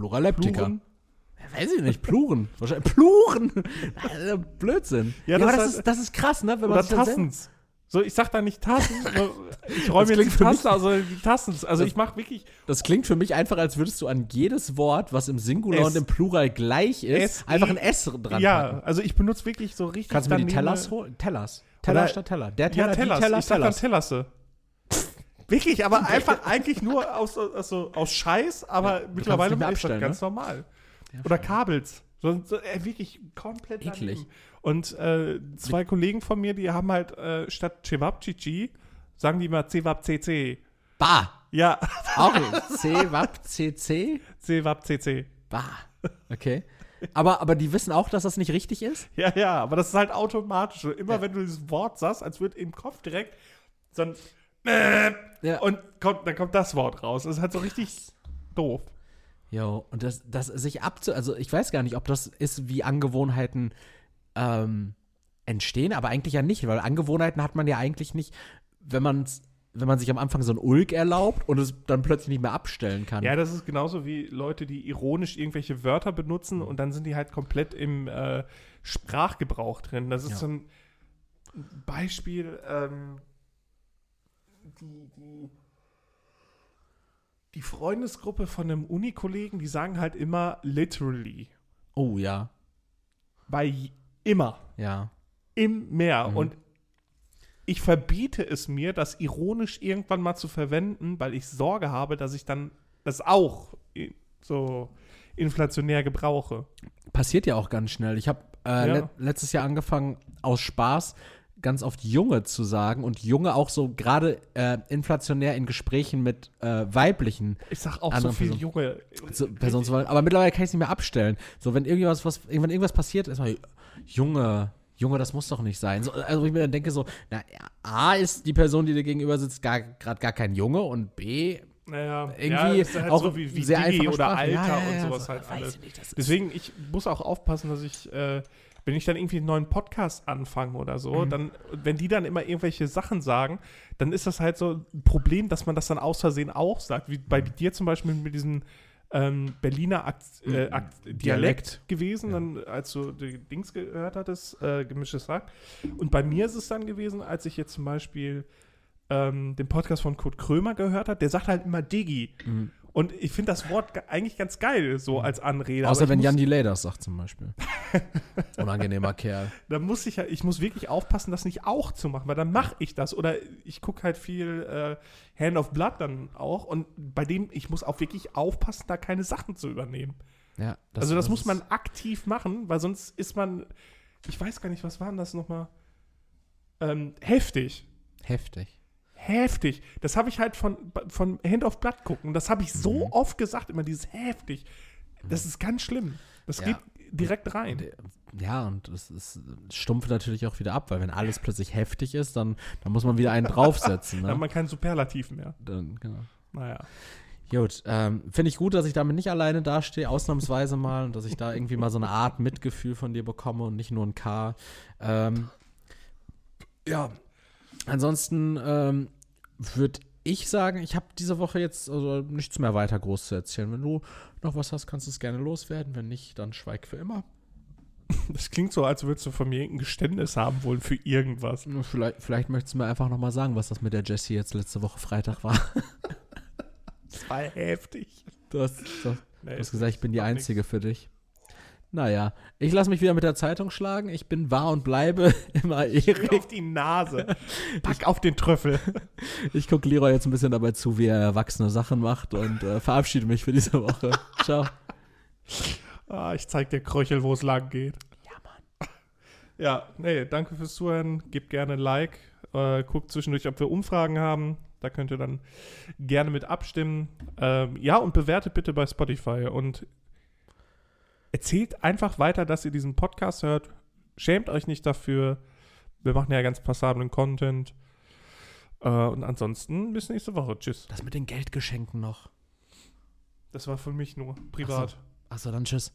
Pluraleptika. Pluren? Ja, weiß ich nicht, Pluren. *laughs* Wahrscheinlich Pluren. Also, Blödsinn. Ja, Ja, das aber das, ist- ist, das ist krass, ne? Wenn man Oder Tassens. So, ich sag da nicht Tassen, *laughs* ich räume jetzt klingt die Tassen, also die Tassens. Also Das- ich mache wirklich Das klingt für mich einfach, als würdest du an jedes Wort, was im Singular S. und im Plural gleich ist, S, einfach E, ein S dran Ja, packen. also ich benutze wirklich so richtig. Kannst du mir die Tellers holen? Tellers. Teller statt Teller. Der Teller, Ja, Tellers. die Teller, ich sag dann Tellers. Wirklich, aber *laughs* einfach eigentlich nur aus, aus, so- aus Scheiß, aber mittlerweile nicht mehr ist das abstellen, ganz normal. Oder Kabels. So, so, äh, wirklich komplett Eklig. daneben. Und äh, zwei Kollegen von mir, die haben halt äh, statt Cevapcici, sagen die mal Cevapcc. Bah. Ja, Auch C, WAP, CC. Cevapcc. Bah. Okay. Aber, aber die wissen auch, dass das nicht richtig ist? Ja, ja, aber das ist halt automatisch. Immer Ja. wenn du dieses Wort sagst, als würde im Kopf direkt so ein äh, Ja. und kommt, dann kommt das Wort raus. Das ist halt so richtig doof. Jo, und das, das sich abzu... Also ich weiß gar nicht, ob das ist, wie Angewohnheiten ähm, entstehen, aber eigentlich ja nicht, weil Angewohnheiten hat man ja eigentlich nicht, wenn man wenn man sich am Anfang so ein Ulk erlaubt und es dann plötzlich nicht mehr abstellen kann. Ja, das ist genauso wie Leute, die ironisch irgendwelche Wörter benutzen und dann sind die halt komplett im äh, Sprachgebrauch drin. Das ist Ja. so ein Beispiel, ähm, die, die, die Freundesgruppe von einem Unikollegen, die sagen halt immer literally. Oh ja, Bei immer. ja. Im Meer. Mhm. Und ich verbiete es mir, das ironisch irgendwann mal zu verwenden, weil ich Sorge habe, dass ich dann das auch so inflationär gebrauche. Passiert ja auch ganz schnell. Ich habe äh, Ja. le letztes Jahr angefangen, aus Spaß ganz oft Junge zu sagen und Junge auch so gerade äh, inflationär in Gesprächen mit äh, weiblichen Ich sag auch so viel Person. Junge. so, Personen zu wollen. Aber mittlerweile kann ich es nicht mehr abstellen. So, wenn irgendwas, was, irgendwann irgendwas passiert, erstmal, Junge, Junge, das muss doch nicht sein. So, also, ich mir dann denke, so, na, ja, A ist die Person, die dir gegenüber sitzt, gerade gar kein Junge und B, Naja, Irgendwie ist halt auch so wie, wie sehr Digi oder Sprache. Alter Ja, ja, ja, und sowas so, halt alles. ich nicht, Deswegen, ich muss auch aufpassen, dass ich, äh, wenn ich dann irgendwie einen neuen Podcast anfange oder so, Mhm. dann, wenn die dann immer irgendwelche Sachen sagen, dann ist das halt so ein Problem, dass man das dann aus Versehen auch sagt. Wie bei Mhm. dir zum Beispiel mit diesem ähm, Berliner Akt, äh, Akt, Dialekt, Dialekt. gewesen, Ja. dann, als du die Dings gehört hattest, äh, gemischtes Hack. Und bei mir ist es dann gewesen, als ich jetzt zum Beispiel ähm, den Podcast von Kurt Krömer gehört habe, der sagt halt immer Digi. Mhm. Und ich finde das Wort ge- eigentlich ganz geil, so als Anrede. Außer wenn muss, Jan Delay das sagt zum Beispiel. *laughs* Unangenehmer Kerl. Da muss ich ja, ich muss wirklich aufpassen, das nicht auch zu machen, weil dann mache ich das. Oder ich gucke halt viel äh, Hand of Blood dann auch. Und bei dem, ich muss auch wirklich aufpassen, da keine Sachen zu übernehmen. Ja, also das, muss man aktiv machen, weil sonst ist man, ich weiß gar nicht, was war denn das nochmal? Ähm, heftig. heftig. Heftig. Das habe ich halt von, von Hand of Blood gucken. Das habe ich so Mhm. oft gesagt, immer dieses heftig. Das ist ganz schlimm. Das Ja. geht direkt rein. Äh, Ja, und es ist stumpft natürlich auch wieder ab, weil wenn alles plötzlich heftig ist, dann, dann muss man wieder einen draufsetzen. *laughs* Da hat Ne? man keinen Superlativ mehr. Dann, genau. Naja. Gut, ähm, finde ich gut, dass ich damit nicht alleine dastehe, ausnahmsweise mal, und dass ich da irgendwie mal so eine Art Mitgefühl von dir bekomme und nicht nur ein K. Ähm, Ja. Ansonsten ähm, würde ich sagen, ich habe diese Woche jetzt also nichts mehr weiter groß zu erzählen. Wenn du noch was hast, kannst du es gerne loswerden. Wenn nicht, dann schweig für immer. *laughs* Das klingt so, als würdest du von mir irgendein Geständnis haben wollen für irgendwas. Vielleicht, vielleicht möchtest du mir einfach nochmal sagen, was das mit der Jessie jetzt letzte Woche Freitag war. *laughs* Das war heftig. Du hast, du, Nee, du hast gesagt, ich bin die Einzige für dich. Naja, ich lasse mich wieder mit der Zeitung schlagen. Ich bin wahr und bleibe *laughs* immer. Erik. Auf die Nase. *laughs* Pack auf den Trüffel. *laughs* Ich gucke Leroy jetzt ein bisschen dabei zu, wie er erwachsene Sachen macht und äh, verabschiede mich für diese Woche. Ciao. Ah, ich zeig dir Kröchel, wo es lang geht. Ja, Mann. Ja, nee, danke fürs Zuhören. Gebt gerne ein Like. Äh, guckt zwischendurch, ob wir Umfragen haben. Da könnt ihr dann gerne mit abstimmen. Ähm, ja, und bewertet bitte bei Spotify. Und erzählt einfach weiter, dass ihr diesen Podcast hört. Schämt euch nicht dafür. Wir machen ja ganz passablen Content. Äh, und ansonsten bis nächste Woche. Tschüss. Das mit den Geldgeschenken noch. Das war für mich nur privat. Achso, dann tschüss.